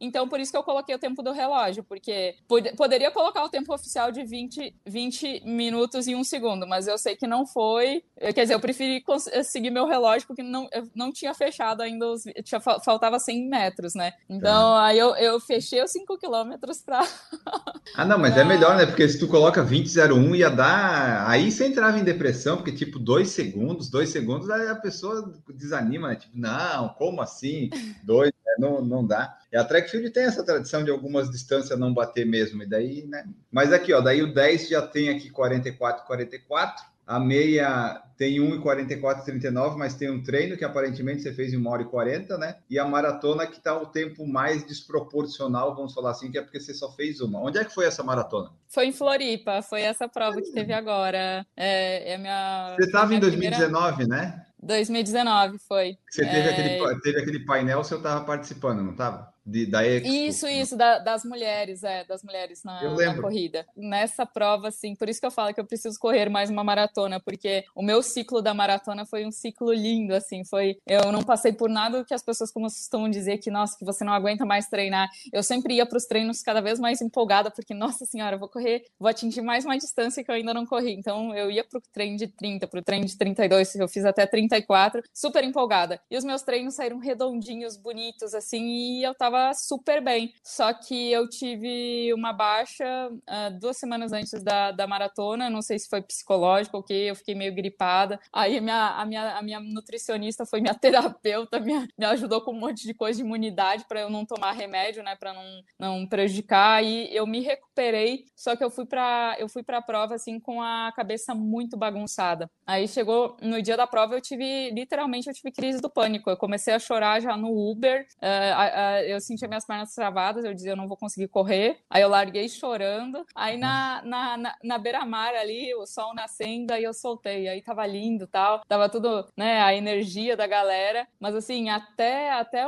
Então, por isso que eu coloquei o tempo do relógio, porque pod poderia colocar o tempo oficial de 20, 20 minutos e um segundo, mas eu sei que não foi. Quer dizer, eu preferi seguir meu relógio porque não, não tinha fechado ainda, os, tinha, faltava 100 metros, né? Então, tá. aí eu, eu fechei os 5 quilômetros para. ah, não, mas é melhor, né? Porque se tu coloca 20,01 ia dar. Aí você entrava em depressão, porque, tipo, dois segundos, dois segundos, aí a pessoa desanima, né? Tipo, não, como assim? Dois, né? não, não dá. E a track field tem essa tradição de algumas distâncias não bater mesmo, e daí, né? Mas aqui, ó, daí o 10 já tem aqui 44, 44. A meia tem 1,44,39, mas tem um treino que aparentemente você fez em 1 hora e 40, né? E a maratona que está o tempo mais desproporcional, vamos falar assim, que é porque você só fez uma. Onde é que foi essa maratona? Foi em Floripa, foi essa prova que teve agora. É, é a minha. Você estava em 2019, primeira... né? 2019 foi. Você teve, é... aquele, teve aquele painel, você estava participando, não estava? De, da Expo. Isso, isso, da, das mulheres, é, das mulheres na, na, corrida. Nessa prova, assim, por isso que eu falo que eu preciso correr mais uma maratona, porque o meu ciclo da maratona foi um ciclo lindo, assim, foi, eu não passei por nada que as pessoas costumam dizer que, nossa, que você não aguenta mais treinar. Eu sempre ia para os treinos cada vez mais empolgada, porque, nossa senhora, eu vou correr, vou atingir mais uma distância que eu ainda não corri. Então, eu ia para o treino de 30, para o treino de 32, eu fiz até 34, super empolgada. E os meus treinos saíram redondinhos, bonitos, assim, e eu tava super bem. Só que eu tive uma baixa uh, duas semanas antes da, da maratona. Não sei se foi psicológico ou que, eu fiquei meio gripada. Aí a minha, a minha, a minha nutricionista foi minha terapeuta, me, me ajudou com um monte de coisa de imunidade para eu não tomar remédio, né? Para não, não prejudicar. E eu me recuperei, só que eu fui para eu fui para a prova assim com a cabeça muito bagunçada. Aí chegou no dia da prova, eu tive literalmente eu tive crise do pânico. Eu comecei a chorar já no Uber. Uh, uh, eu sentia minhas pernas travadas, eu dizia, eu não vou conseguir correr. Aí eu larguei chorando. Aí na, na, na, na beira-mar ali, o sol nascendo, aí eu soltei. Aí tava lindo tal. Tava tudo, né, a energia da galera. Mas assim, até, até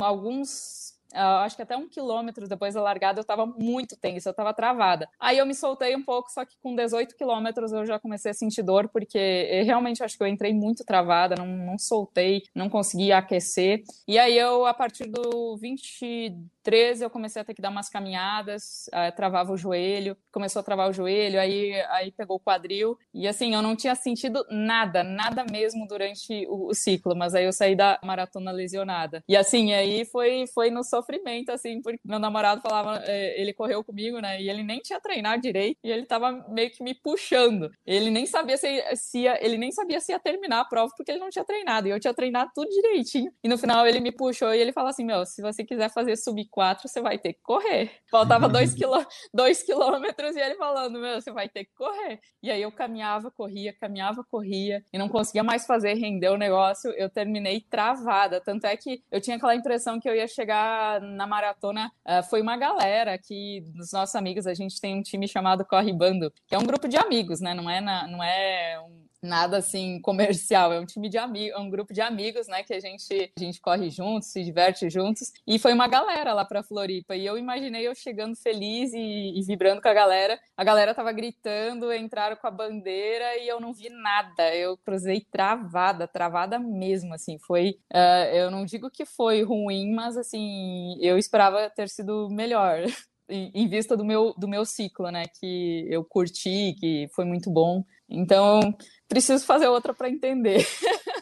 alguns uh, acho que até um quilômetro depois da largada eu estava muito tensa, eu estava travada. Aí eu me soltei um pouco, só que com 18 quilômetros eu já comecei a sentir dor, porque eh, realmente acho que eu entrei muito travada, não, não soltei, não consegui aquecer. E aí eu, a partir do 23, eu comecei a ter que dar umas caminhadas, uh, travava o joelho, começou a travar o joelho, aí, aí pegou o quadril. E assim, eu não tinha sentido nada, nada mesmo durante o, o ciclo, mas aí eu saí da maratona lesionada. E assim, aí foi, foi no sofrimento, assim, porque meu namorado falava, é, ele correu comigo, né? E ele nem tinha treinado direito e ele tava meio que me puxando. Ele nem sabia se, se ia, ele nem sabia se ia terminar a prova porque ele não tinha treinado. E eu tinha treinado tudo direitinho. E no final ele me puxou e ele falou assim: Meu, se você quiser fazer sub 4, você vai ter que correr. Faltava dois, quilô, dois quilômetros e ele falando: Meu, você vai ter que correr. E aí eu caminhava, corria, caminhava, corria e não conseguia mais fazer render o negócio. Eu terminei travada. Tanto é que eu tinha aquela impressão que eu ia chegar na maratona. Uh, foi uma galera que, dos nossos amigos, a gente tem um time chamado Corre Bando, que é um grupo de amigos, né? Não é, na, não é um nada assim comercial, é um time de amigos, é um grupo de amigos, né, que a gente a gente corre juntos, se diverte juntos, e foi uma galera lá para Floripa, e eu imaginei eu chegando feliz e, e, vibrando com a galera. A galera tava gritando, entraram com a bandeira e eu não vi nada. Eu cruzei travada, travada mesmo, assim. Foi, uh, eu não digo que foi ruim, mas assim, eu esperava ter sido melhor. em vista do meu, do meu ciclo, né? Que eu curti, que foi muito bom. Então, preciso fazer outra para entender.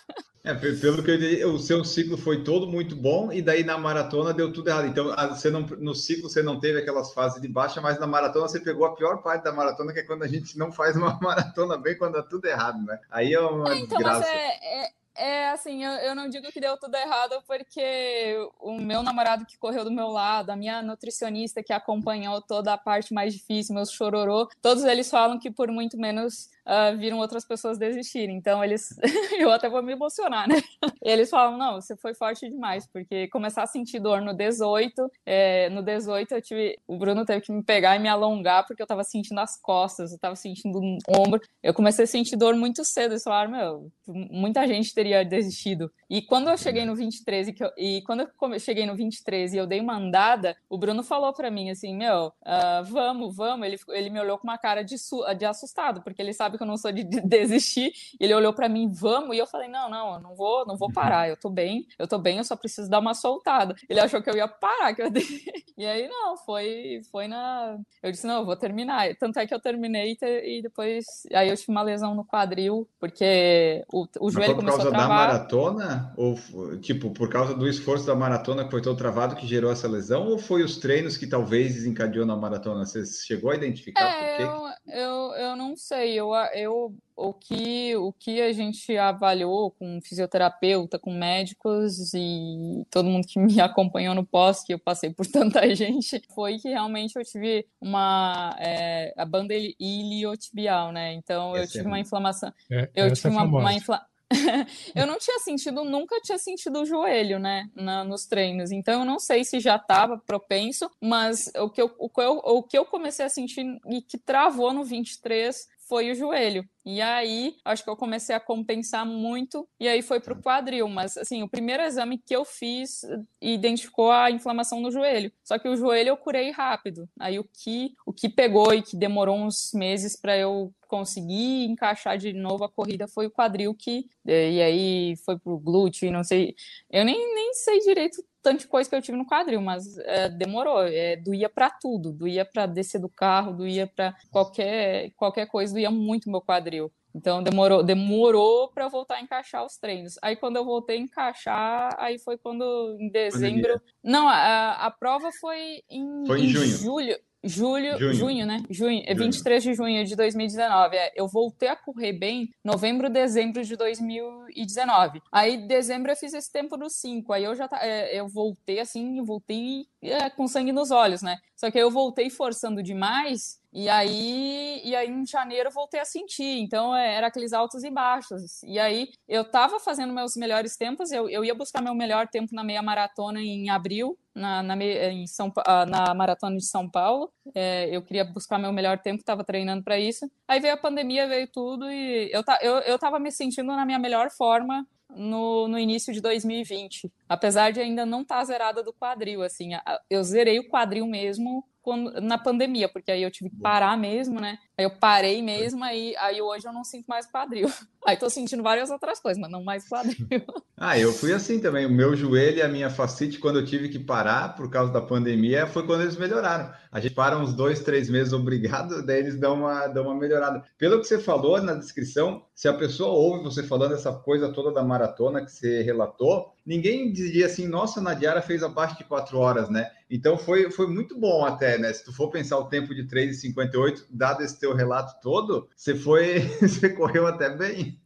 É, pelo que eu entendi, o seu ciclo foi todo muito bom e daí na maratona deu tudo errado. Então, você não, no ciclo você não teve aquelas fases de baixa, mas na maratona você pegou a pior parte da maratona, que é quando a gente não faz uma maratona bem, quando dá tudo errado, né? Aí é uma é, então, desgraça. É, é, é assim, eu, eu, não digo que deu tudo errado, porque o meu namorado que correu do meu lado, a minha nutricionista que acompanhou toda a parte mais difícil, meus chororô, todos eles falam que por muito menos uh, viram outras pessoas desistirem. Então, eles. eu até vou me emocionar, né? Eles falam: não, você foi forte demais, porque começar a sentir dor no 18, é, no 18 eu tive. O Bruno teve que me pegar e me alongar, porque eu tava sentindo as costas, eu tava sentindo o ombro. Eu comecei a sentir dor muito cedo. Eles falaram: meu, muita gente teria desistido. E quando eu cheguei no 23 e, eu, e quando eu cheguei no 23 e eu dei uma andada, o Bruno falou para mim assim: meu, uh, vamos, vamos. Ele, ele me olhou com uma cara de, de assustado, porque ele sabe que eu não sou de desistir. Ele olhou para mim, vamos, e eu falei, não, não, eu não vou, não vou uhum. parar, eu tô bem, eu tô bem, eu só preciso dar uma soltada. Ele achou que eu ia parar, que eu E aí, não, foi, foi na. Eu disse, não, eu vou terminar. Tanto é que eu terminei e depois. Aí eu tive uma lesão no quadril, porque o, o joelho começou a travar. Por causa da maratona? Ou, tipo, por causa do esforço da maratona que foi todo travado que gerou essa lesão? Ou foi os treinos que talvez desencadeou na maratona? Você chegou a identificar é, por quê? Eu, eu, eu não sei. Eu, eu o que o que a gente avaliou com fisioterapeuta, com médicos e todo mundo que me acompanhou no pós, que eu passei por tanta gente, foi que realmente eu tive uma é, a banda iliotibial, né? Então eu tive uma inflamação, é, eu tive uma, uma infla... eu não tinha sentido, nunca tinha sentido o joelho, né, na, nos treinos. Então eu não sei se já estava propenso, mas o que, eu, o, que eu, o que eu comecei a sentir e que travou no 23 foi o joelho. E aí, acho que eu comecei a compensar muito, e aí foi pro quadril. Mas, assim, o primeiro exame que eu fiz identificou a inflamação no joelho. Só que o joelho eu curei rápido. Aí o que, o que pegou e que demorou uns meses para eu conseguir encaixar de novo a corrida foi o quadril que. E aí foi pro glúteo, não sei. Eu nem, nem sei direito tanta coisa que eu tive no quadril, mas é, demorou. É, doía para tudo, doía para descer do carro, doía para qualquer qualquer coisa, doía muito meu quadril. Então demorou, demorou para voltar a encaixar os treinos. Aí quando eu voltei a encaixar, aí foi quando em dezembro. Não, a, a prova foi em, foi em, em junho. julho. Julho, junho. junho, né? Junho, é 23 de junho de 2019. É, eu voltei a correr bem novembro, dezembro de 2019. Aí, dezembro, eu fiz esse tempo dos 5. Aí eu já é, eu voltei assim, voltei é, com sangue nos olhos, né? Só que aí eu voltei forçando demais e aí, e aí em janeiro eu voltei a sentir, então é, era aqueles altos e baixos. E aí eu estava fazendo meus melhores tempos, eu, eu ia buscar meu melhor tempo na meia maratona em abril, na, na, em São, ah, na maratona de São Paulo. É, eu queria buscar meu melhor tempo, estava treinando para isso. Aí veio a pandemia, veio tudo, e eu, eu, eu tava me sentindo na minha melhor forma no, no início de 2020, apesar de ainda não estar tá zerada do quadril, assim, eu zerei o quadril mesmo quando, na pandemia, porque aí eu tive que parar mesmo, né? Aí eu parei mesmo, aí, aí hoje eu não sinto mais quadril. Aí tô sentindo várias outras coisas, mas não mais quadril. Ah, eu fui assim também. O meu joelho e a minha facite, quando eu tive que parar por causa da pandemia, foi quando eles melhoraram. A gente para uns dois, três meses obrigado, daí eles dão uma, dão uma melhorada. Pelo que você falou na descrição, se a pessoa ouve você falando essa coisa toda da maratona que você relatou, ninguém diria assim, nossa, a Nadiara fez abaixo de quatro horas, né? Então foi, foi muito bom até, né? Se tu for pensar o tempo de 3,58, dado esse teu relato todo, você foi, você correu até bem.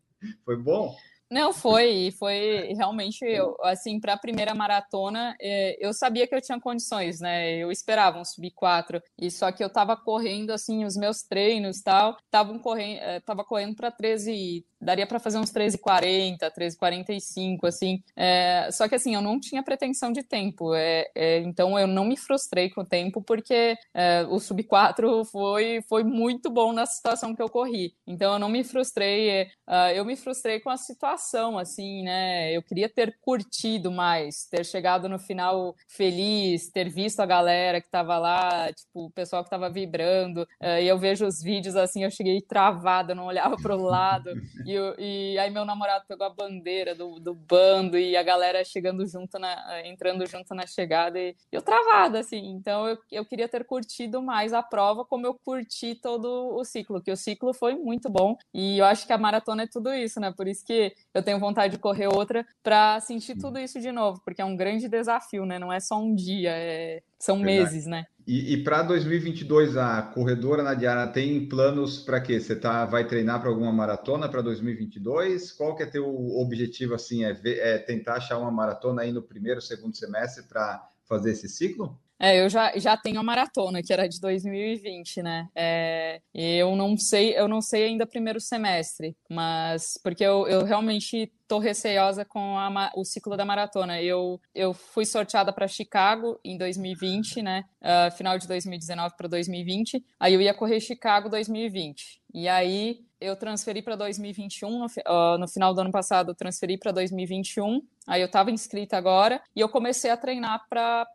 Foi bom? Não, foi, foi realmente, assim, para a primeira maratona, é, eu sabia que eu tinha condições, né? Eu esperava um sub 4, e só que eu tava correndo, assim, os meus treinos tal, estavam correndo, é, tava correndo para 13, daria para fazer uns 13,40, 13,45, assim. É, só que assim, eu não tinha pretensão de tempo, é, é, então eu não me frustrei com o tempo, porque é, o sub 4 foi, foi muito bom na situação que eu corri. Então eu não me frustrei, uh, eu me frustrei com a situação, assim, né? Eu queria ter curtido mais, ter chegado no final feliz, ter visto a galera que tava lá, tipo, o pessoal que tava vibrando, uh, e eu vejo os vídeos assim, eu cheguei travada, não olhava para o lado. E e, e, aí meu namorado pegou a bandeira do, do bando e a galera chegando junto, na, entrando junto na chegada e eu travada, assim. Então eu, eu queria ter curtido mais a prova como eu curti todo o ciclo, que o ciclo foi muito bom e eu acho que a maratona é tudo isso, né? Por isso que eu tenho vontade de correr outra para sentir tudo isso de novo, porque é um grande desafio, né? Não é só um dia, é... são Verdade. meses, né? E, e para 2022, a corredora Nadiara tem planos para quê? Você tá, vai treinar para alguma maratona para 2022? Qual que é teu objetivo assim? É, ver, é tentar achar uma maratona aí no primeiro, segundo semestre para fazer esse ciclo? É, eu já, já tenho a maratona, que era de 2020, né? É, eu não sei, eu não sei ainda primeiro semestre, mas porque eu, eu realmente tô receosa com a, o ciclo da maratona. Eu, eu fui sorteada para Chicago em 2020, né? Uh, final de 2019 para 2020. Aí eu ia correr Chicago 2020. E aí eu transferi para 2021, no, uh, no, final do ano passado, eu transferi para 2021. Aí eu estava inscrita agora e eu comecei a treinar para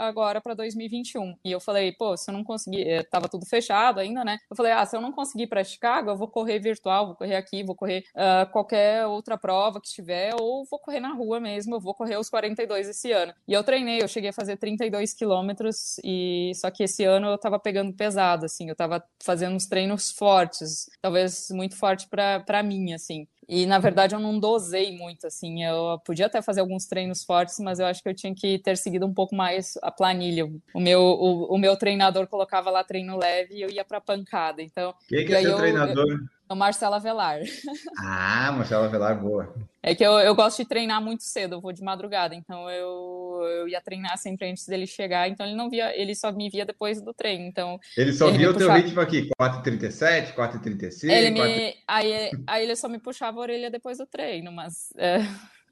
agora para 2021. E eu falei, pô, se eu não conseguir, eh, tudo fechado ainda, né? Eu falei, ah, se eu não conseguir para Chicago, eu vou correr virtual, vou correr aqui, vou correr uh, qualquer outra prova que estiver, ou vou correr na rua mesmo, eu vou correr os 42 esse ano. E eu treinei, eu cheguei a fazer 32 quilômetros, e só que esse ano eu tava pegando pesado, assim, eu tava fazendo uns treinos fortes, talvez muito forte para mim, assim. E na verdade eu não dosei muito, assim. Eu podia até fazer alguns treinos fortes, mas eu acho que eu tinha que ter seguido um pouco mais a planilha. O meu, o, o meu treinador colocava lá treino leve e eu ia para pancada. Então. Quem que é seu eu, treinador? Eu, é o Marcelo Velar. Ah, Marcelo Velar, boa. É que eu, eu gosto de treinar muito cedo, eu vou de madrugada, então eu, eu ia treinar sempre antes dele chegar, então ele não via, ele só me via depois do treino, então... Ele só ele via o puxava... teu ritmo aqui, 4h37, 4h36... Ele me... 4... aí, aí ele só me puxava a orelha depois do treino, mas... É...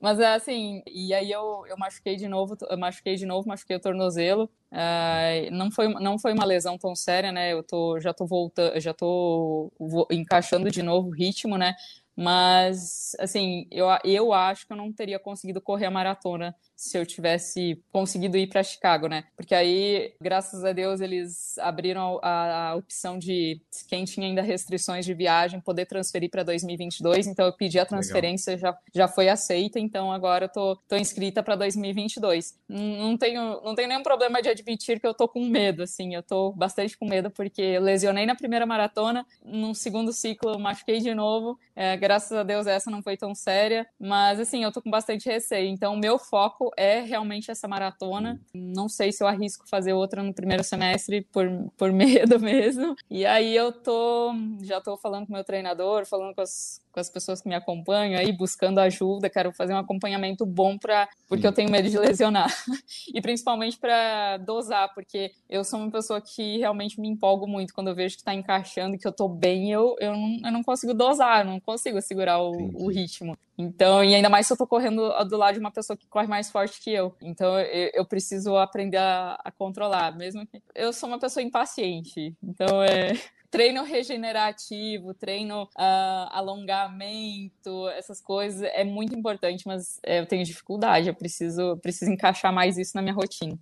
Mas é assim, e aí eu, eu machuquei de novo, machuquei de novo, machuquei o tornozelo. Uh, não, foi, não foi uma lesão tão séria, né? Eu tô, já tô voltando, já tô encaixando de novo o ritmo, né? Mas, assim, eu, eu acho que eu não teria conseguido correr a maratona se eu tivesse conseguido ir para Chicago, né? Porque aí, graças a Deus, eles abriram a, a, opção de quem tinha ainda restrições de viagem poder transferir para 2022. Então, eu pedi a transferência, já, já foi aceita. Então, agora eu tô, tô inscrita para 2022. Não tenho, não tenho nenhum problema de admitir que eu tô com medo, assim. Eu tô bastante com medo porque lesionei na primeira maratona, no segundo ciclo machuquei de novo. É, graças a Deus, essa não foi tão séria. Mas, assim, eu tô com bastante receio. Então, o meu foco foco é realmente essa maratona. Não sei se eu arrisco fazer outra no primeiro semestre por, por medo mesmo. E aí eu tô, já tô falando com meu treinador, falando com as, com as pessoas que me acompanham aí, buscando ajuda, quero fazer um acompanhamento bom para porque eu tenho medo de lesionar. e principalmente para dosar, porque eu sou uma pessoa que realmente me empolgo muito quando eu vejo que está encaixando, que eu tô bem, eu, eu, não, eu não consigo dosar, eu não consigo segurar o, o ritmo. Então, e ainda mais se eu tô correndo do lado de uma pessoa que corre mais forte que eu. Então, eu, eu preciso aprender a, a, controlar, mesmo que eu sou uma pessoa impaciente. Então, é treino regenerativo, treino uh, alongamento, essas coisas é muito importante, mas é, eu tenho dificuldade, eu preciso, preciso encaixar mais isso na minha rotina.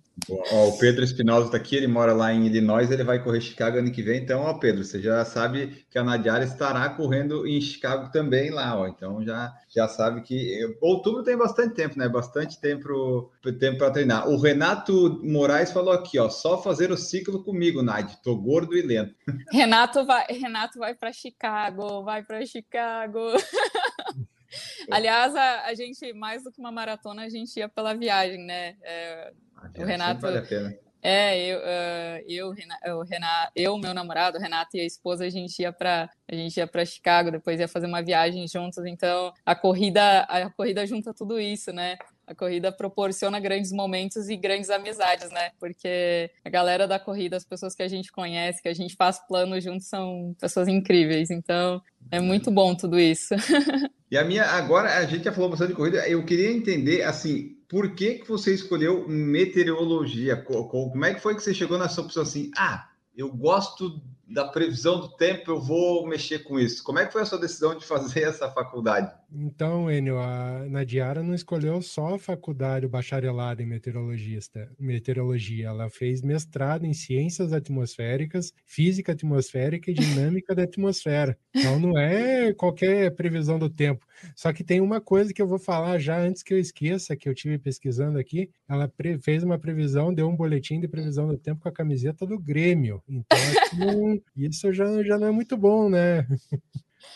Ó, o Pedro Espinosa está aqui, ele mora lá em Illinois, ele vai correr Chicago ano que vem, então, ó, Pedro, você já sabe que a Nadiara estará correndo em Chicago também lá, ó, então já, já sabe que outubro tem bastante tempo, né? Bastante tempo, tempo para treinar. O Renato Moraes falou aqui, ó, só fazer o ciclo comigo, Nadi, tô gordo e lento. Renato vai, Renato vai para Chicago, vai para Chicago. Aliás, a, a, gente, mais do que uma maratona, a gente ia pela viagem, né? É, o Renato. Vale a pena. É, eu, uh, eu, Renato, eu, meu namorado, Renato e a esposa, a gente ia para a gente ia para Chicago, depois ia fazer uma viagem juntos. Então, a corrida, a corrida junta tudo isso, né? A corrida proporciona grandes momentos e grandes amizades, né? Porque a galera da corrida, as pessoas que a gente conhece, que a gente faz planos juntos, são pessoas incríveis. Então, é muito bom tudo isso. E a minha, agora a gente já falou bastante de corrida, eu queria entender, assim, por que, que você escolheu meteorologia? Como é que foi que você chegou nessa opção assim? Ah, eu gosto da previsão do tempo, eu vou mexer com isso. Como é que foi a sua decisão de fazer essa faculdade? Então, Enio, a Nadiara não escolheu só a faculdade, o bacharelado em meteorologista, meteorologia. Ela fez mestrado em ciências atmosféricas, física atmosférica e dinâmica da atmosfera. Então, não é qualquer previsão do tempo. Só que tem uma coisa que eu vou falar já antes que eu esqueça, que eu tive pesquisando aqui. Ela fez uma previsão, deu um boletim de previsão do tempo com a camiseta do Grêmio. Então, não, isso já, já não é muito bom, né?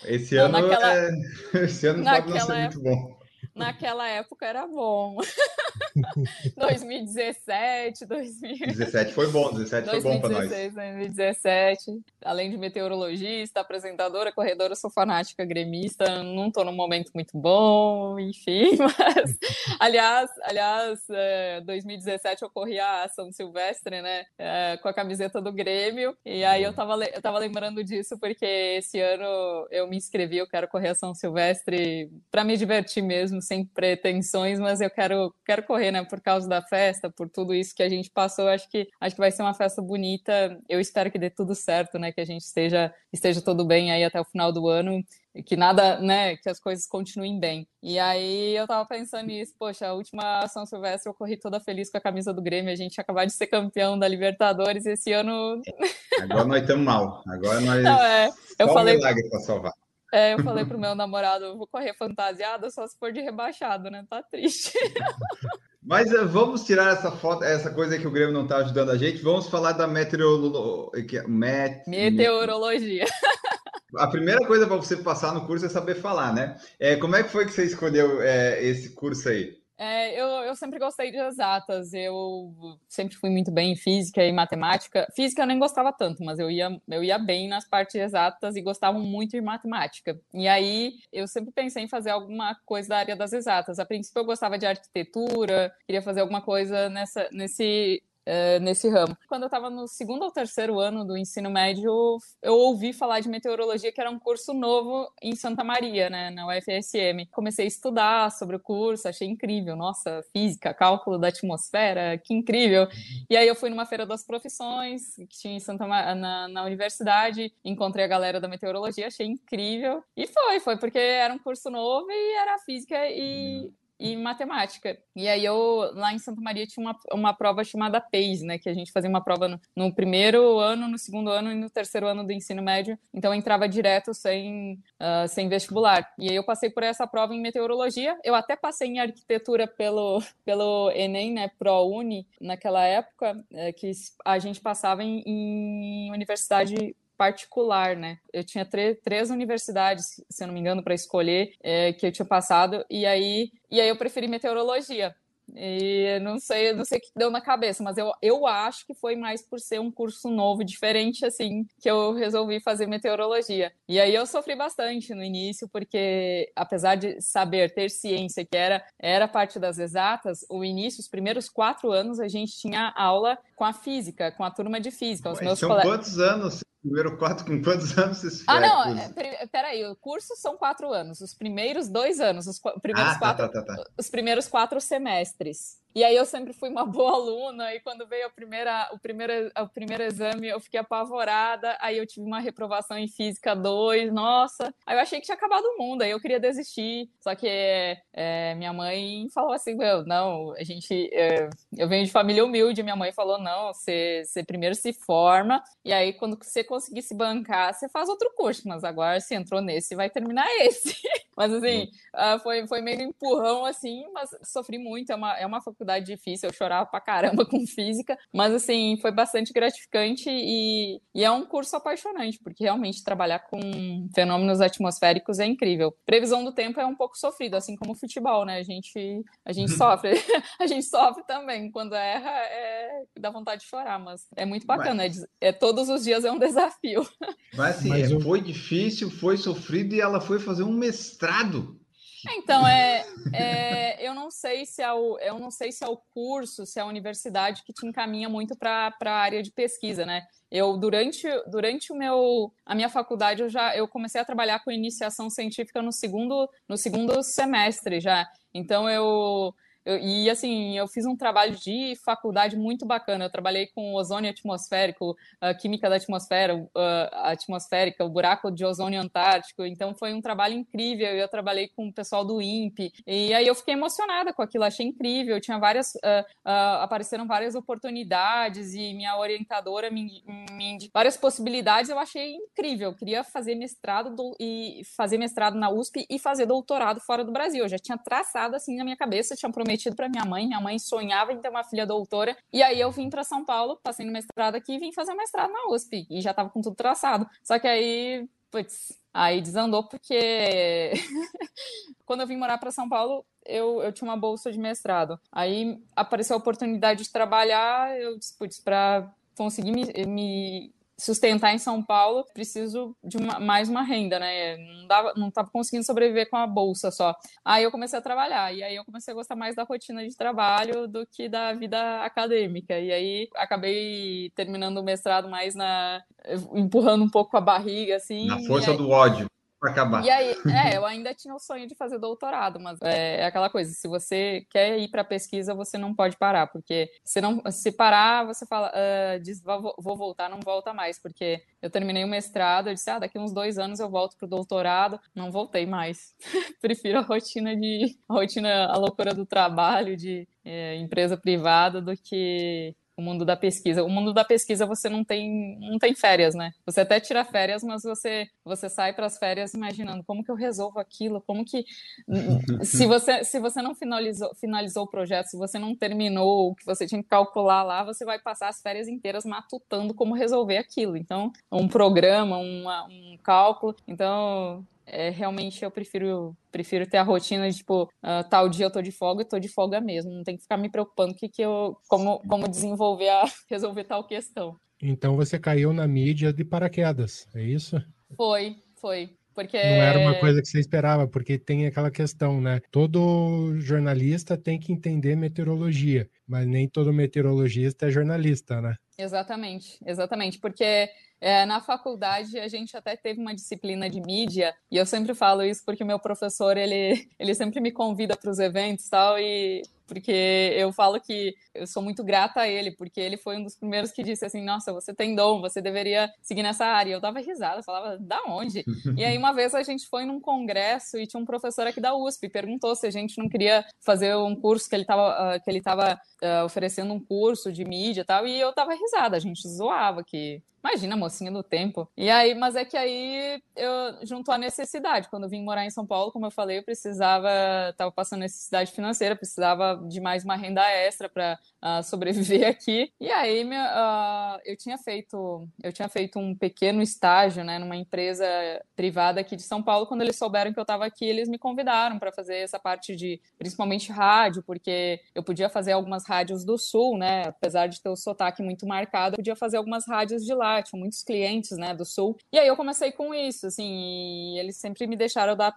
Esse não, ano, naquela... é... Esse ano naquela pode não ser muito bom. Naquela época era bom. 2017, 2017 foi bom, 17 foi bom para nós. 2017, além de meteorologista, apresentadora, corredora, sou fanática gremista, não estou num momento muito bom, enfim, mas aliás, aliás, 2017 é, eu corri a São Silvestre, né, é, com a camiseta do Grêmio, e aí eu tava, eu tava lembrando disso porque esse ano eu me inscrevi, eu quero correr a São Silvestre para me divertir mesmo, sem pretensões, mas eu quero, quero correr, né? Por causa da festa, por tudo isso que a gente passou, acho que acho que vai ser uma festa bonita. Eu espero que dê tudo certo, né? Que a gente esteja esteja tudo bem aí até o final do ano que nada, né, que as coisas continuem bem. E aí eu tava pensando nisso, poxa, a última São Silvestre eu corri toda feliz com a camisa do Grêmio, a gente acabou de ser campeão da Libertadores esse ano. Agora nós estamos mal. Agora nós Não, é, eu falei um milagre para salvar. É, eu falei pro meu namorado, vou correr fantasiada só se for de rebaixado, né? Tá triste. Mas uh, vamos tirar essa foto, essa coisa que o Grêmio não está ajudando a gente. Vamos falar da meteorolo... Met... meteorologia. A primeira coisa para você passar no curso é saber falar, né? É, como é que foi que você escolheu é, esse curso aí? É, eu, eu sempre gostei de exatas, eu sempre fui muito bem em física e matemática. Física eu nem gostava tanto, mas eu ia, eu ia bem nas partes exatas e gostava muito de matemática. E aí eu sempre pensei em fazer alguma coisa da área das exatas. A princípio eu gostava de arquitetura, queria fazer alguma coisa nessa, nesse é, nesse ramo. Quando eu estava no segundo ou terceiro ano do ensino médio, eu ouvi falar de meteorologia, que era um curso novo em Santa Maria, né, na UFSM. Comecei a estudar sobre o curso, achei incrível. Nossa, física, cálculo da atmosfera, que incrível. E aí eu fui numa feira das profissões, que tinha em Santa na, na universidade, encontrei a galera da meteorologia, achei incrível. E foi, foi porque era um curso novo e era física e e matemática. E aí eu, lá em Santa Maria, tinha uma, uma prova chamada PACE, né? Que a gente fazia uma prova no, no primeiro ano, no segundo ano e no terceiro ano do ensino médio. Então eu entrava direto sem, uh, sem vestibular. E aí eu passei por essa prova em meteorologia. Eu até passei em arquitetura pelo, pelo Enem, né? ProUni, naquela época, é, que a gente passava em, em universidade particular, né? Eu tinha três universidades, se eu não me engano, para escolher, é, que eu tinha passado, e aí, e aí eu preferi meteorologia. E não sei, não sei o que deu na cabeça, mas eu, eu acho que foi mais por ser um curso novo, diferente, assim, que eu resolvi fazer meteorologia. E aí eu sofri bastante no início, porque apesar de saber ter ciência que era, era parte das exatas, o início, os primeiros quatro anos, a gente tinha aula com a física, com a turma de física. Os meus são colegas... quantos anos? Primeiro quatro, com quantos anos vocês Ah, não, é, peraí, o curso são quatro anos, os primeiros dois anos, os primeiros, ah, tá, quatro, tá, tá, tá, os primeiros quatro semestres. E aí eu sempre fui uma boa aluna, e quando veio a primeira, o, primeiro, o primeiro exame, eu fiquei apavorada, aí eu tive uma reprovação em Física 2, nossa, aí eu achei que tinha acabado o mundo, aí eu queria desistir, só que é, minha mãe falou assim, meu, não, a gente, é, eu venho de família humilde, minha mãe falou, não, você, você primeiro se forma, e aí quando você conseguir se bancar, você faz outro curso, mas agora se entrou nesse, vai terminar esse. mas assim, uh, foi, foi meio empurrão assim, mas sofri muito, é uma, é uma faculdade difícil, eu chorava pra caramba com física, mas assim, foi bastante gratificante e, e é um curso apaixonante, porque realmente trabalhar com fenômenos atmosféricos é incrível. Previsão do tempo é um pouco sofrido, assim como o futebol, né? A gente, a gente sofre, a gente sofre também, quando erra, é, dá vontade de chorar, mas é muito bacana, mas... é, é, todos os dias é um desafio. Mas assim, mas é, eu... foi difícil, foi sofrido e ela foi fazer um mestrado então, é, é, eu não sei se é o, eu não sei se é o curso, se é a universidade que te encaminha muito para a área de pesquisa, né? Eu durante, durante o meu a minha faculdade eu já eu comecei a trabalhar com iniciação científica no segundo no segundo semestre já. Então eu eu, e assim, eu fiz um trabalho de faculdade muito bacana. Eu trabalhei com ozônio atmosférico, a química da atmosfera, a atmosférica, o buraco de ozônio antártico. Então foi um trabalho incrível. Eu trabalhei com o pessoal do INPE. E aí eu fiquei emocionada com aquilo, achei incrível. Tinha várias. Uh, uh, apareceram várias oportunidades e minha orientadora me, me várias possibilidades. Eu achei incrível. Eu queria fazer mestrado do, e fazer mestrado na USP e fazer doutorado fora do Brasil. Eu já tinha traçado assim na minha cabeça, tinha prometido prometido para minha mãe. Minha mãe sonhava em ter uma filha doutora. E aí eu vim para São Paulo, passei no mestrado aqui e vim fazer mestrado na USP. E já estava com tudo traçado. Só que aí, putz, aí desandou porque quando eu vim morar para São Paulo, eu, eu tinha uma bolsa de mestrado. Aí apareceu a oportunidade de trabalhar, eu disse, putz, para conseguir me, me sustentar em São Paulo, preciso de uma, mais uma renda, né? Não, dava, não tava conseguindo sobreviver com a bolsa só. Aí eu comecei a trabalhar, e aí eu comecei a gostar mais da rotina de trabalho do que da vida acadêmica. E aí acabei terminando o mestrado mais na. empurrando um pouco a barriga, assim. Na força aí... do ódio para acabar. E aí, é, eu ainda tinha o sonho de fazer doutorado, mas é, é aquela coisa, se você quer ir para pesquisa, você não pode parar, porque se não se parar, você fala, uh, diz, vou, vou, voltar, não volta mais, porque eu terminei o mestrado, eu disse, ah, daqui uns dois anos eu volto pro doutorado, não voltei mais. Prefiro a rotina de, a rotina, a loucura do trabalho, de é, empresa privada, do que o mundo da pesquisa. O mundo da pesquisa você não tem não tem férias, né? Você até tira férias, mas você você sai para as férias imaginando como que eu resolvo aquilo, como que se você se você não finalizou finalizou o projeto, se você não terminou o que você tinha que calcular lá, você vai passar as férias inteiras matutando como resolver aquilo. Então, um programa, uma, um cálculo. Então, é, realmente eu prefiro prefiro ter a rotina de tipo uh, tal dia eu tô de folga e tô de folga mesmo. Não tem que ficar me preocupando que que eu como como desenvolver a resolver tal questão. Então você caiu na mídia de paraquedas é isso? Foi foi. Porque... Não era uma coisa que você esperava, porque tem aquela questão, né? Todo jornalista tem que entender meteorologia, mas nem todo meteorologista é jornalista, né? Exatamente, exatamente, porque é, na faculdade a gente até teve uma disciplina de mídia e eu sempre falo isso porque meu professor ele, ele sempre me convida para os eventos tal e porque eu falo que eu sou muito grata a ele, porque ele foi um dos primeiros que disse assim: Nossa, você tem dom, você deveria seguir nessa área. E eu dava risada, falava: Da onde? e aí, uma vez a gente foi num congresso e tinha um professor aqui da USP, perguntou se a gente não queria fazer um curso que ele estava uh, ah, que ele tava, uh, oferecendo um curso de mídia e tal, e eu tava risada, a gente zoava que Imagina, mocinha do tempo. E aí, mas é que aí eu juntou a necessidade. Quando eu vim morar em São Paulo, como eu falei, eu precisava, estava passando necessidade financeira, precisava de mais uma renda extra para uh, sobreviver aqui. E aí uh, eu tinha feito, eu tinha feito um pequeno estágio, né, numa empresa privada aqui de São Paulo. Quando eles souberam que eu estava aqui, eles me convidaram para fazer essa parte de, principalmente rádio, porque eu podia fazer algumas rádios do Sul, né, apesar de ter o sotaque muito marcado, eu podia fazer algumas rádios de lá tinha muitos clientes, né, do sul. E aí eu comecei com isso, assim, e eles sempre me deixaram dar,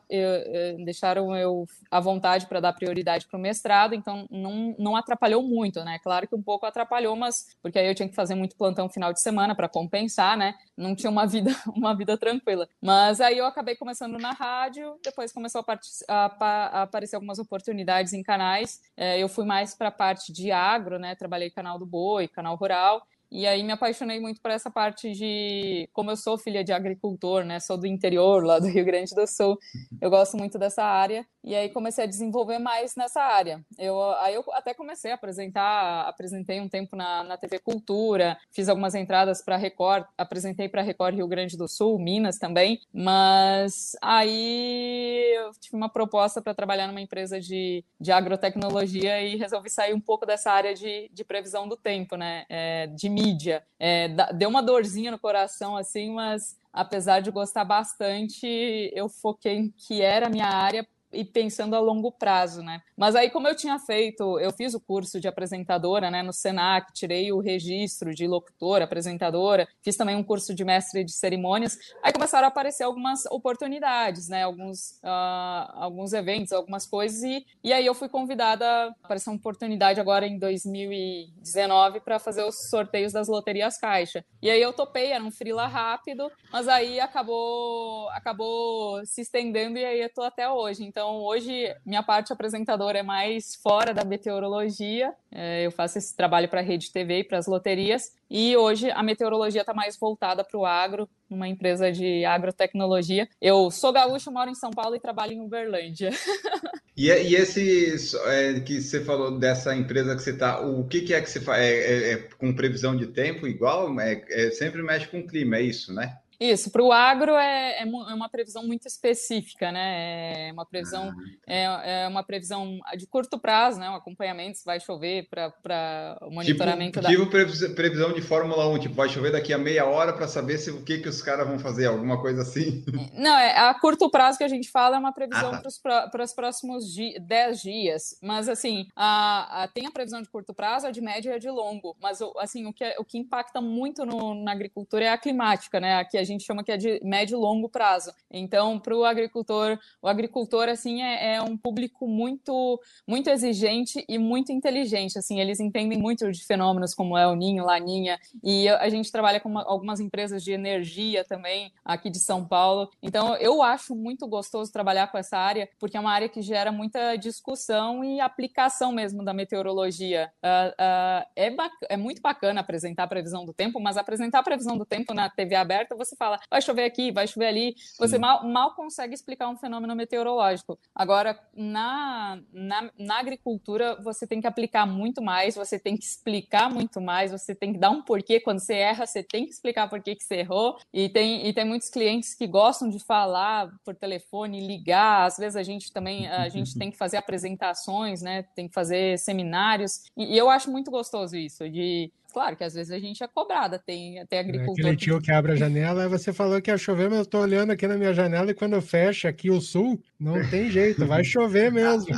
deixaram eu à vontade para dar prioridade para o mestrado, então não, não atrapalhou muito, né? Claro que um pouco atrapalhou, mas porque aí eu tinha que fazer muito plantão final de semana para compensar, né? Não tinha uma vida, uma vida tranquila. Mas aí eu acabei começando na rádio, depois começou a, a, a aparecer algumas oportunidades em canais. É, eu fui mais para a parte de agro, né? Trabalhei canal do Boi, canal rural. E aí me apaixonei muito por essa parte de, como eu sou filha de agricultor, né, sou do interior, lá do Rio Grande do Sul, eu gosto muito dessa área, e aí comecei a desenvolver mais nessa área. Eu, aí eu até comecei a apresentar, apresentei um tempo na, na TV Cultura, fiz algumas entradas para Record, apresentei para Record Rio Grande do Sul, Minas também, mas aí eu tive uma proposta para trabalhar numa empresa de, de agrotecnologia e resolvi sair um pouco dessa área de, de previsão do tempo, né, é, de mídia. É, deu uma dorzinha no coração, assim, mas apesar de gostar bastante, eu foquei em que era a minha área e pensando a longo prazo, né? Mas aí, como eu tinha feito, eu fiz o curso de apresentadora, né, no Senac, tirei o registro de locutora, apresentadora, fiz também um curso de mestre de cerimônias. Aí começaram a aparecer algumas oportunidades, né, alguns, uh, alguns eventos, algumas coisas, e, e aí eu fui convidada, apareceu uma oportunidade agora em 2019 para fazer os sorteios das loterias Caixa. E aí eu topei, era um freela rápido, mas aí acabou, acabou se estendendo e aí eu tô até hoje. Então, então, hoje, minha parte apresentadora é mais fora da meteorologia. É, eu faço esse trabalho para a Rede TV e para as loterias. E hoje a meteorologia está mais voltada para o agro, numa empresa de agrotecnologia. Eu sou gaúcho, moro em São Paulo e trabalho em Uberlândia. E, e esse é, que você falou dessa empresa que você está, o que, que, é que você faz? É, é, é, com previsão de tempo igual? É, é sempre mexe com o clima, é isso, né? Isso, para o agro é, é, é, uma previsão muito específica, né? É uma previsão, ah, é, é, uma previsão de curto prazo, né? Um acompanhamento, se vai chover para o monitoramento tipo, da. Tipo previsão de Fórmula 1, tipo, vai chover daqui a meia hora para saber se o que, que os caras vão fazer, alguma coisa assim. Não, é a curto prazo que a gente fala é uma previsão ah, tá. para os próximos 10 dias. Mas assim, a, a, tem a previsão de curto prazo, a de médio e a de longo. Mas assim, o que, é, o que impacta muito no, na agricultura é a climática, né? Aqui a gente chama que é de médio e longo prazo. Então, para o agricultor, o agricultor assim é, é, um público muito muito exigente e muito inteligente. Assim, eles entendem muito de fenômenos como é o Ninho, Laninha, e a gente trabalha com uma, algumas empresas de energia também aqui de São Paulo. Então, eu acho muito gostoso trabalhar com essa área, porque é uma área que gera muita discussão e aplicação mesmo da meteorologia. Uh, uh, é, é muito bacana apresentar a previsão do tempo, mas apresentar a previsão do tempo na TV aberta, você fala, vai chover aqui, vai chover ali. Você mal, mal consegue explicar um fenômeno meteorológico. Agora, na, na, na agricultura, você tem que aplicar muito mais, você tem que explicar muito mais, você tem que dar um porquê. Quando você erra, você tem que explicar por que você errou. E tem, e tem muitos clientes que gostam de falar por telefone, ligar. Às vezes a gente também a gente tem que fazer apresentações, né? Tem que fazer seminários. E, e eu acho muito gostoso isso, de Claro que às vezes a gente é cobrada, tem, tem agricultor. Aquele tio que abre a janela, você falou que ia chover, mas eu estou olhando aqui na minha janela e quando eu fecho aqui o sul, não tem jeito, vai chover mesmo.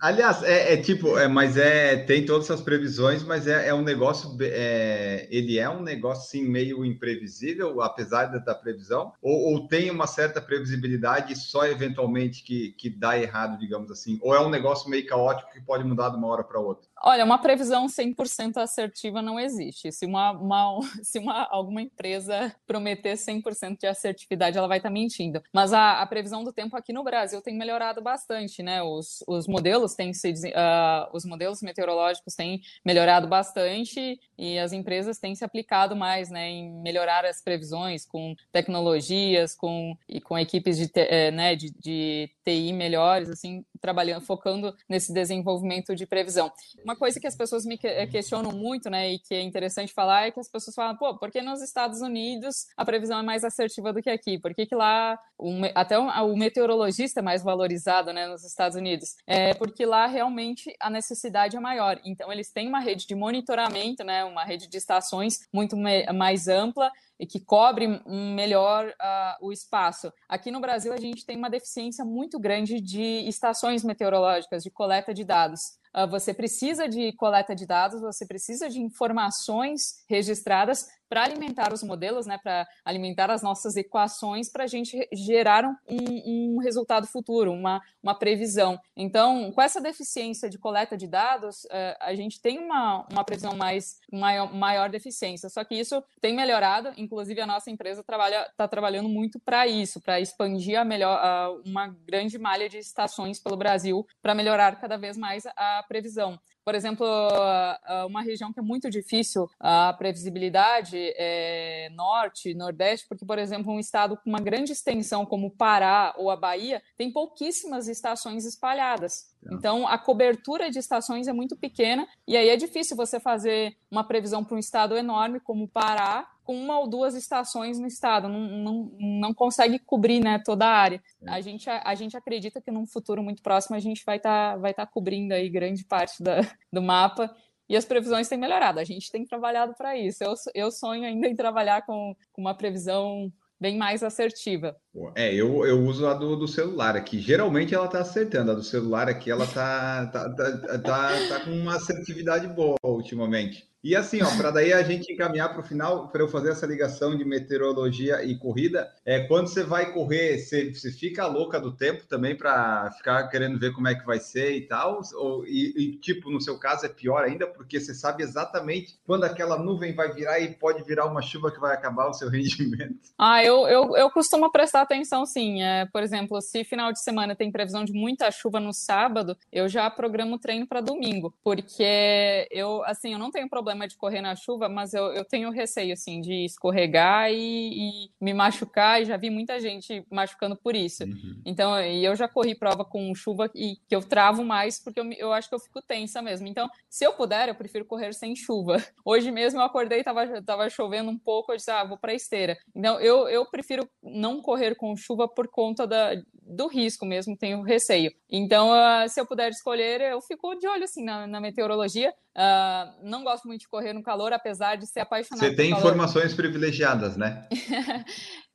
Aliás, é, é tipo, é, mas é tem todas essas previsões, mas é, é um negócio, é, ele é um negócio assim meio imprevisível, apesar da, da previsão, ou, ou, tem uma certa previsibilidade só eventualmente que, que dá errado, digamos assim, ou é um negócio meio caótico que pode mudar de uma hora para outra? Olha, uma previsão 100% assertiva não existe. Se uma, uma, se uma alguma empresa prometer 100% de assertividade, ela vai estar tá mentindo. Mas a, a, previsão do tempo aqui no Brasil tem melhorado bastante, né? Os, os modelos têm se, uh, os modelos meteorológicos têm melhorado bastante e as empresas têm se aplicado mais, né, em melhorar as previsões com tecnologias, com e com equipes de, eh, né, de, de TI melhores, assim, trabalhando, focando nesse desenvolvimento de previsão. Uma coisa que as pessoas me questionam muito, né, e que é interessante falar, é que as pessoas falam, pô, por que nos Estados Unidos a previsão é mais assertiva do que aqui? Por que, que lá, até o meteorologista é mais valorizado, né, nos Estados Unidos? É porque lá realmente a necessidade é maior. Então, eles têm uma rede de monitoramento, né, uma rede de estações muito mais ampla, e que cobre melhor uh, o espaço. Aqui no Brasil, a gente tem uma deficiência muito grande de estações meteorológicas, de coleta de dados. Uh, você precisa de coleta de dados, você precisa de informações registradas para alimentar os modelos, né, para alimentar as nossas equações, para a gente gerar um, um, resultado futuro, uma, uma previsão. Então, com essa deficiência de coleta de dados, uh, a gente tem uma, uma previsão mais maior, maior deficiência. Só que isso tem melhorado, inclusive a nossa empresa trabalha está trabalhando muito para isso, para expandir a melhor uma grande malha de estações pelo Brasil para melhorar cada vez mais a previsão. Por exemplo, uma região que é muito difícil a previsibilidade é norte, nordeste, porque, por exemplo, um estado com uma grande extensão como o Pará ou a Bahia tem pouquíssimas estações espalhadas. Tá. Então, a cobertura de estações é muito pequena e aí é difícil você fazer uma previsão para um estado enorme como o Pará com uma ou duas estações no estado, não, não, não consegue cobrir né, toda a área. É. A, gente, a, a, gente acredita que num futuro muito próximo a gente vai estar tá, vai tá cobrindo aí grande parte da, do mapa e as previsões têm melhorado. A gente tem trabalhado para isso. Eu, eu sonho ainda em trabalhar com, com uma previsão bem mais assertiva. É, eu, eu uso a do, do celular aqui. Geralmente ela está acertando. A do celular aqui ela tá, tá, tá, tá, tá com uma assertividade boa ultimamente. E assim, ó, para daí a gente encaminhar para o final, para eu fazer essa ligação de meteorologia e corrida, é quando você vai correr, você, você fica louca do tempo também para ficar querendo ver como é que vai ser e tal, ou, e, e, tipo, no seu caso é pior ainda, porque você sabe exatamente quando aquela nuvem vai virar e pode virar uma chuva que vai acabar o seu rendimento. Ah, eu, eu, eu costumo prestar atenção sim. É, por exemplo, se final de semana tem previsão de muita chuva no sábado, eu já programo o treino para domingo, porque eu, assim, eu não tenho problema problema de correr na chuva, mas eu, eu tenho receio, assim, de escorregar e, e me machucar, e já vi muita gente machucando por isso. Uhum. Então, e eu já corri prova com chuva e que eu travo mais, porque eu, eu acho que eu fico tensa mesmo. Então, se eu puder, eu prefiro correr sem chuva. Hoje mesmo eu acordei, tava, tava chovendo um pouco, eu disse, ah, vou pra esteira. Então, eu, eu prefiro não correr com chuva por conta da, do risco mesmo, tenho receio. Então, uh, se eu puder escolher, eu fico de olho, assim, na, na meteorologia. Uh, não gosto muito de correr no calor, apesar de ser apaixonada. Você tem informações privilegiadas, né?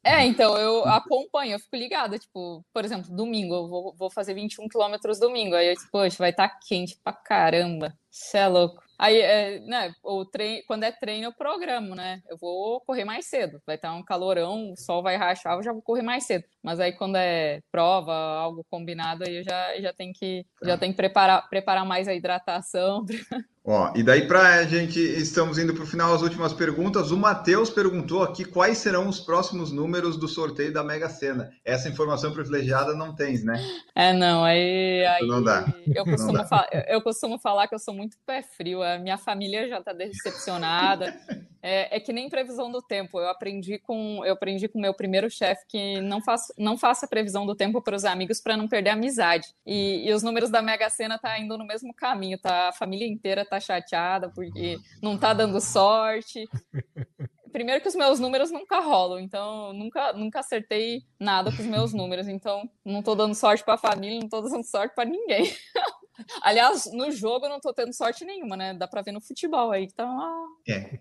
é, então eu acompanho, eu fico ligada. Tipo, por exemplo, domingo, eu vou, vou fazer 21 quilômetros domingo. Aí eu poxa, vai estar tá quente pra caramba. Você é louco. Aí, é, né, o treino, quando é treino, eu programo, né? Eu vou correr mais cedo. Vai estar um calorão, o sol vai rachar, eu já vou correr mais cedo. Mas aí, quando é prova, algo combinado, aí eu já, já tenho que, já tá. tenho que preparar, preparar mais a hidratação. Ó, e daí para a gente, estamos indo para o final, as últimas perguntas. O Matheus perguntou aqui quais serão os próximos números do sorteio da Mega Sena. Essa informação privilegiada não tens, né? É, não, aí. aí não dá. Eu costumo, não dá. eu costumo falar que eu sou muito pé frio, a minha família já está decepcionada. É, é, que nem previsão do tempo. Eu aprendi com eu aprendi com meu primeiro chefe que não, faço, não faça previsão do tempo para os amigos para não perder a amizade. E, e, os números da Mega Sena tá indo no mesmo caminho, tá? A família inteira tá chateada porque não tá dando sorte. Primeiro que os meus números nunca rolam, então nunca nunca acertei nada com os meus números, então não tô dando sorte para a família, não tô dando sorte para ninguém. Aliás, no jogo eu não tô tendo sorte nenhuma, né? Dá para ver no futebol aí, então. É.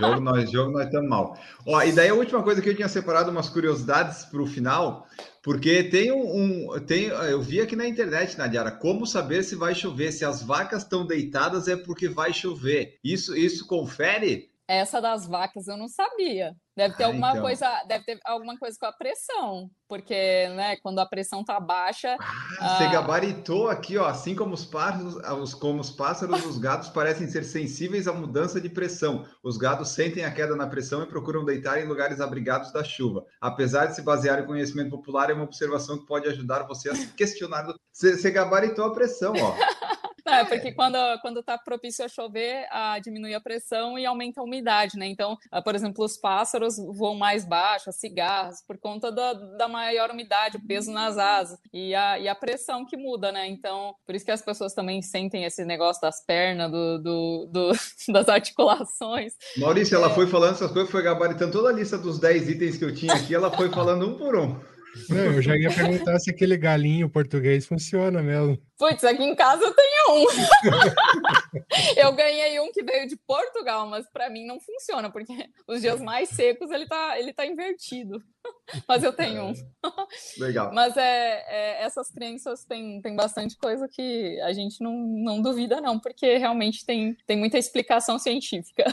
Jogo, nós, jogo nós estamos mal. Ó, e daí a última coisa que eu tinha separado umas curiosidades para o final, porque tem um, um, tem, eu vi aqui na internet, Nadiara, como saber se vai chover, se as vacas estão deitadas é porque vai chover. Isso, isso confere? Essa das vacas eu não sabia. Deve ter ah, alguma então. coisa, deve ter alguma coisa com a pressão, porque, né, quando a pressão tá baixa. Ah, Você gabaritou aqui, ó. Assim como os pássaros, os, como os pássaros, os gatos parecem ser sensíveis à mudança de pressão. Os gatos sentem a queda na pressão e procuram deitar em lugares abrigados da chuva. Apesar de se basear em conhecimento popular, é uma observação que pode ajudar você a se questionar. Você, você gabaritou a pressão, ó. É, porque quando, quando tá propício a chover, a, diminui a pressão e aumenta a umidade, né? Então, ah, por exemplo, os pássaros voam mais baixo, as cigarras, por conta da, da maior umidade, o peso nas asas e a, e a pressão que muda, né? Então, por isso que as pessoas também sentem esse negócio das pernas, do, do, do das articulações. Maurício, ela é... foi falando essas coisas, foi gabaritando toda a lista dos 10 itens que eu tinha aqui, ela foi falando um por um. Não, eu já ia perguntar se aquele galinho português funciona mesmo. Putz, aqui em casa eu tenho um. eu ganhei um que veio de Portugal, mas para mim não funciona, porque os dias mais secos ele tá, ele tá invertido. mas eu tenho um. Legal. Mas é, é, essas crenças têm, tem bastante coisa que a gente não, não duvida, não, porque realmente tem, tem muita explicação científica.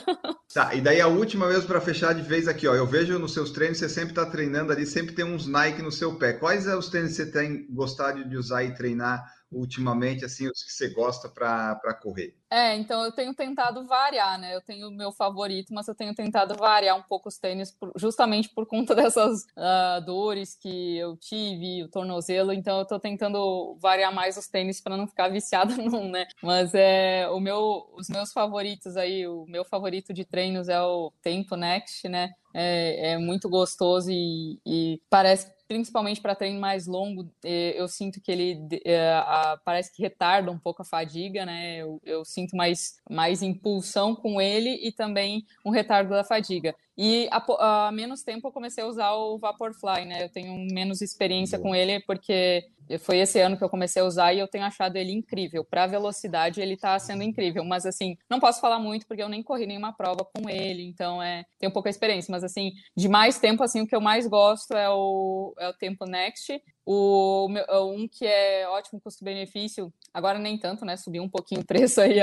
Tá, e daí a última mesmo para fechar de vez aqui, ó. Eu vejo nos seus treinos, você sempre está treinando ali, sempre tem uns Nike no seu pé. Quais são os tênis que você tem gostado de usar e treinar ultimamente, assim, os que você gosta para correr? É, então eu tenho tentado variar, né? Eu tenho o meu favorito, mas eu tenho tentado variar um pouco os tênis, por, justamente por conta dessas uh, dores que eu tive, o tornozelo. Então eu tô tentando variar mais os tênis para não ficar viciada num, né? Mas é o meu, os meus favoritos aí, o meu favorito de treinos é o Tempo Next, né? É, é muito gostoso e, e parece principalmente para treino mais longo, é, eu sinto que ele é, parece que retarda um pouco a fadiga, né? Eu, eu sinto mais, mais impulsão com ele e também um retardo da fadiga. E há, há, menos tempo eu comecei a usar o Vaporfly, né? Eu tenho menos experiência com ele porque foi esse ano que eu comecei a usar e eu tenho achado ele incrível. Para velocidade ele está sendo incrível, mas assim, não posso falar muito porque eu nem corri nenhuma prova com ele, então é, tenho pouca experiência, mas assim, de mais tempo assim, o que eu mais gosto é o é o Tempo Next. O um que é ótimo custo-benefício, agora nem tanto, né? Subiu um pouquinho o preço aí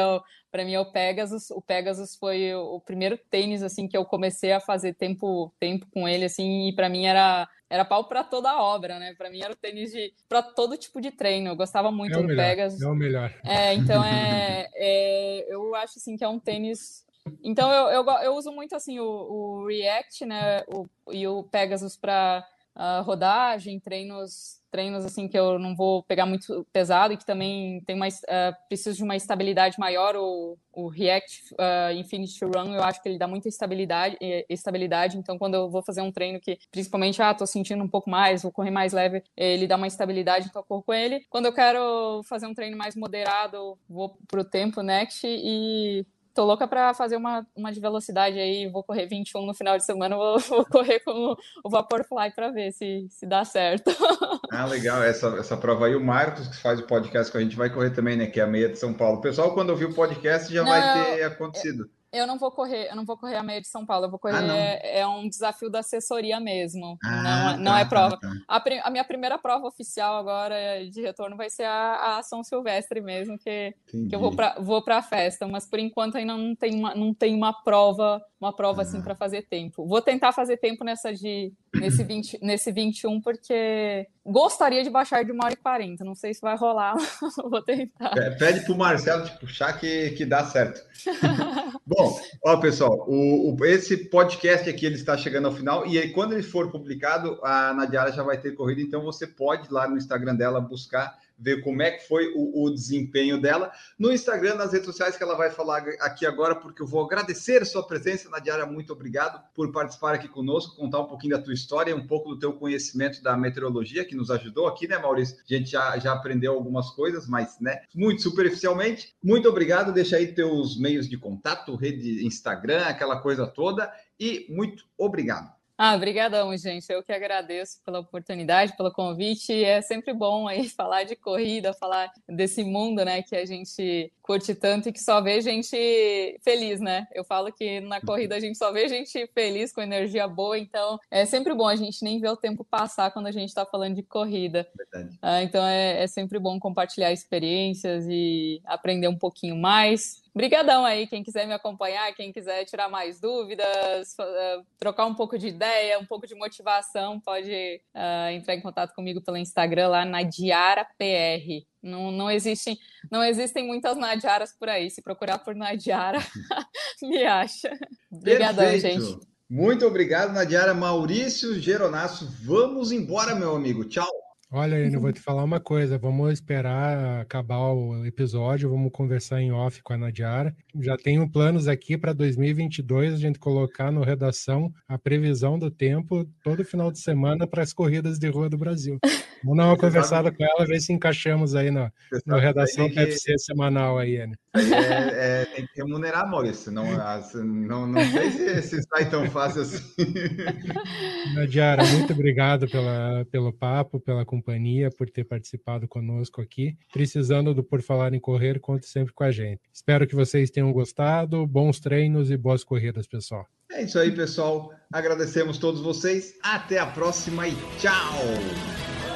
para mim é o Pegasus. O Pegasus foi o primeiro tênis assim que eu comecei a fazer tempo tempo com ele assim, e para mim era era pau para toda a obra, né? Para mim era o tênis de para todo tipo de treino. Eu gostava muito é do melhor, Pegasus. É o melhor. É, então é, é, eu acho assim que é um tênis. Então eu, eu, eu uso muito assim o, o React, né? O, e o Pegasus para uh, rodagem, treinos, treinos assim que eu não vou pegar muito pesado e que também tem mais uh, preciso de uma estabilidade maior. O, o React uh, Infinity Run eu acho que ele dá muita estabilidade, estabilidade. Então quando eu vou fazer um treino que principalmente ah tô sentindo um pouco mais, vou correr mais leve, ele dá uma estabilidade, então eu corro com ele. Quando eu quero fazer um treino mais moderado, vou pro tempo Next e tô louca para fazer uma, uma de velocidade aí, vou correr 21 no final de semana, vou, vou correr com o, Vaporfly para ver se, se dá certo. Ah, legal, essa, essa prova aí, o Marcos, que faz o podcast com a gente, vai correr também, né, que é a meia de São Paulo. O pessoal, quando ouvir o podcast, já Não, vai ter acontecido. Eu não vou correr, eu não vou correr a meia de São Paulo, eu vou correr ah, é, é, um desafio da assessoria mesmo. Ah, não, é, não tá, é prova. Tá, tá. A, a, minha primeira prova oficial agora de retorno vai ser a, a São Silvestre mesmo, que, que eu vou para vou a festa, mas por enquanto ainda não tem uma, não tem uma prova, uma prova assim ah. assim para fazer tempo. Vou tentar fazer tempo nessa de nesse, 20, nesse 21, porque gostaria de baixar de uma hora e 40. Não sei se vai rolar, vou tentar. Pede para o Marcelo te puxar que, que dá certo. Bom, ó, pessoal, o, o, esse podcast aqui ele está chegando ao final e aí, quando ele for publicado, a Nadiara já vai ter corrido, então você pode lá no Instagram dela buscar ver como é que foi o, o, desempenho dela no Instagram, nas redes sociais que ela vai falar aqui agora, porque eu vou agradecer sua presença, Nadiara, muito obrigado por participar aqui conosco, contar um pouquinho da tua história, um pouco do teu conhecimento da meteorologia, que nos ajudou aqui, né, Maurício? A gente já, já aprendeu algumas coisas, mas, né, muito superficialmente. Muito obrigado, deixa aí teus meios de contato, rede Instagram, aquela coisa toda, e muito obrigado. Ah, obrigadão, gente. Eu que agradeço pela oportunidade, pelo convite. É sempre bom aí falar de corrida, falar desse mundo, né, que a gente curte tanto e que só vê gente feliz, né? Eu falo que na corrida a gente só vê gente feliz, com energia boa, então é sempre bom a gente nem ver o tempo passar quando a gente está falando de corrida. Verdade. Ah, então é, é sempre bom compartilhar experiências e aprender um pouquinho mais. Brigadão aí, quem quiser me acompanhar, quem quiser tirar mais dúvidas, uh, trocar um pouco de ideia, um pouco de motivação, pode uh, entrar em contato comigo pelo Instagram lá na Diara PR. Não, não, existem, não existem muitas Nadiaras por aí. Se procurar por Nadiara, me acha. Obrigadão, gente. Muito obrigado, Nadiara. Maurício Geronasso, vamos embora, meu amigo. Tchau. Olha, eu vou te falar uma coisa. Vamos esperar acabar o episódio, vamos conversar em off com a Nadiara. Já tenho planos aqui para 2022 a gente colocar no redação a previsão do tempo todo final de semana para as corridas de rua do Brasil. Vamos dar uma conversada com ela, ver se encaixamos aí na, na redação que... UFC semanal aí, né? É, é, tem que remunerar, Maurício. Não, não, não sei se, se sai tão fácil assim. Nadiara, muito obrigado pela, pelo papo, pela companhia, por ter participado conosco aqui. Precisando do Por Falar em Correr, conte sempre com a gente. Espero que vocês tenham gostado. Bons treinos e boas corridas, pessoal. É isso aí, pessoal. Agradecemos todos vocês. Até a próxima e tchau!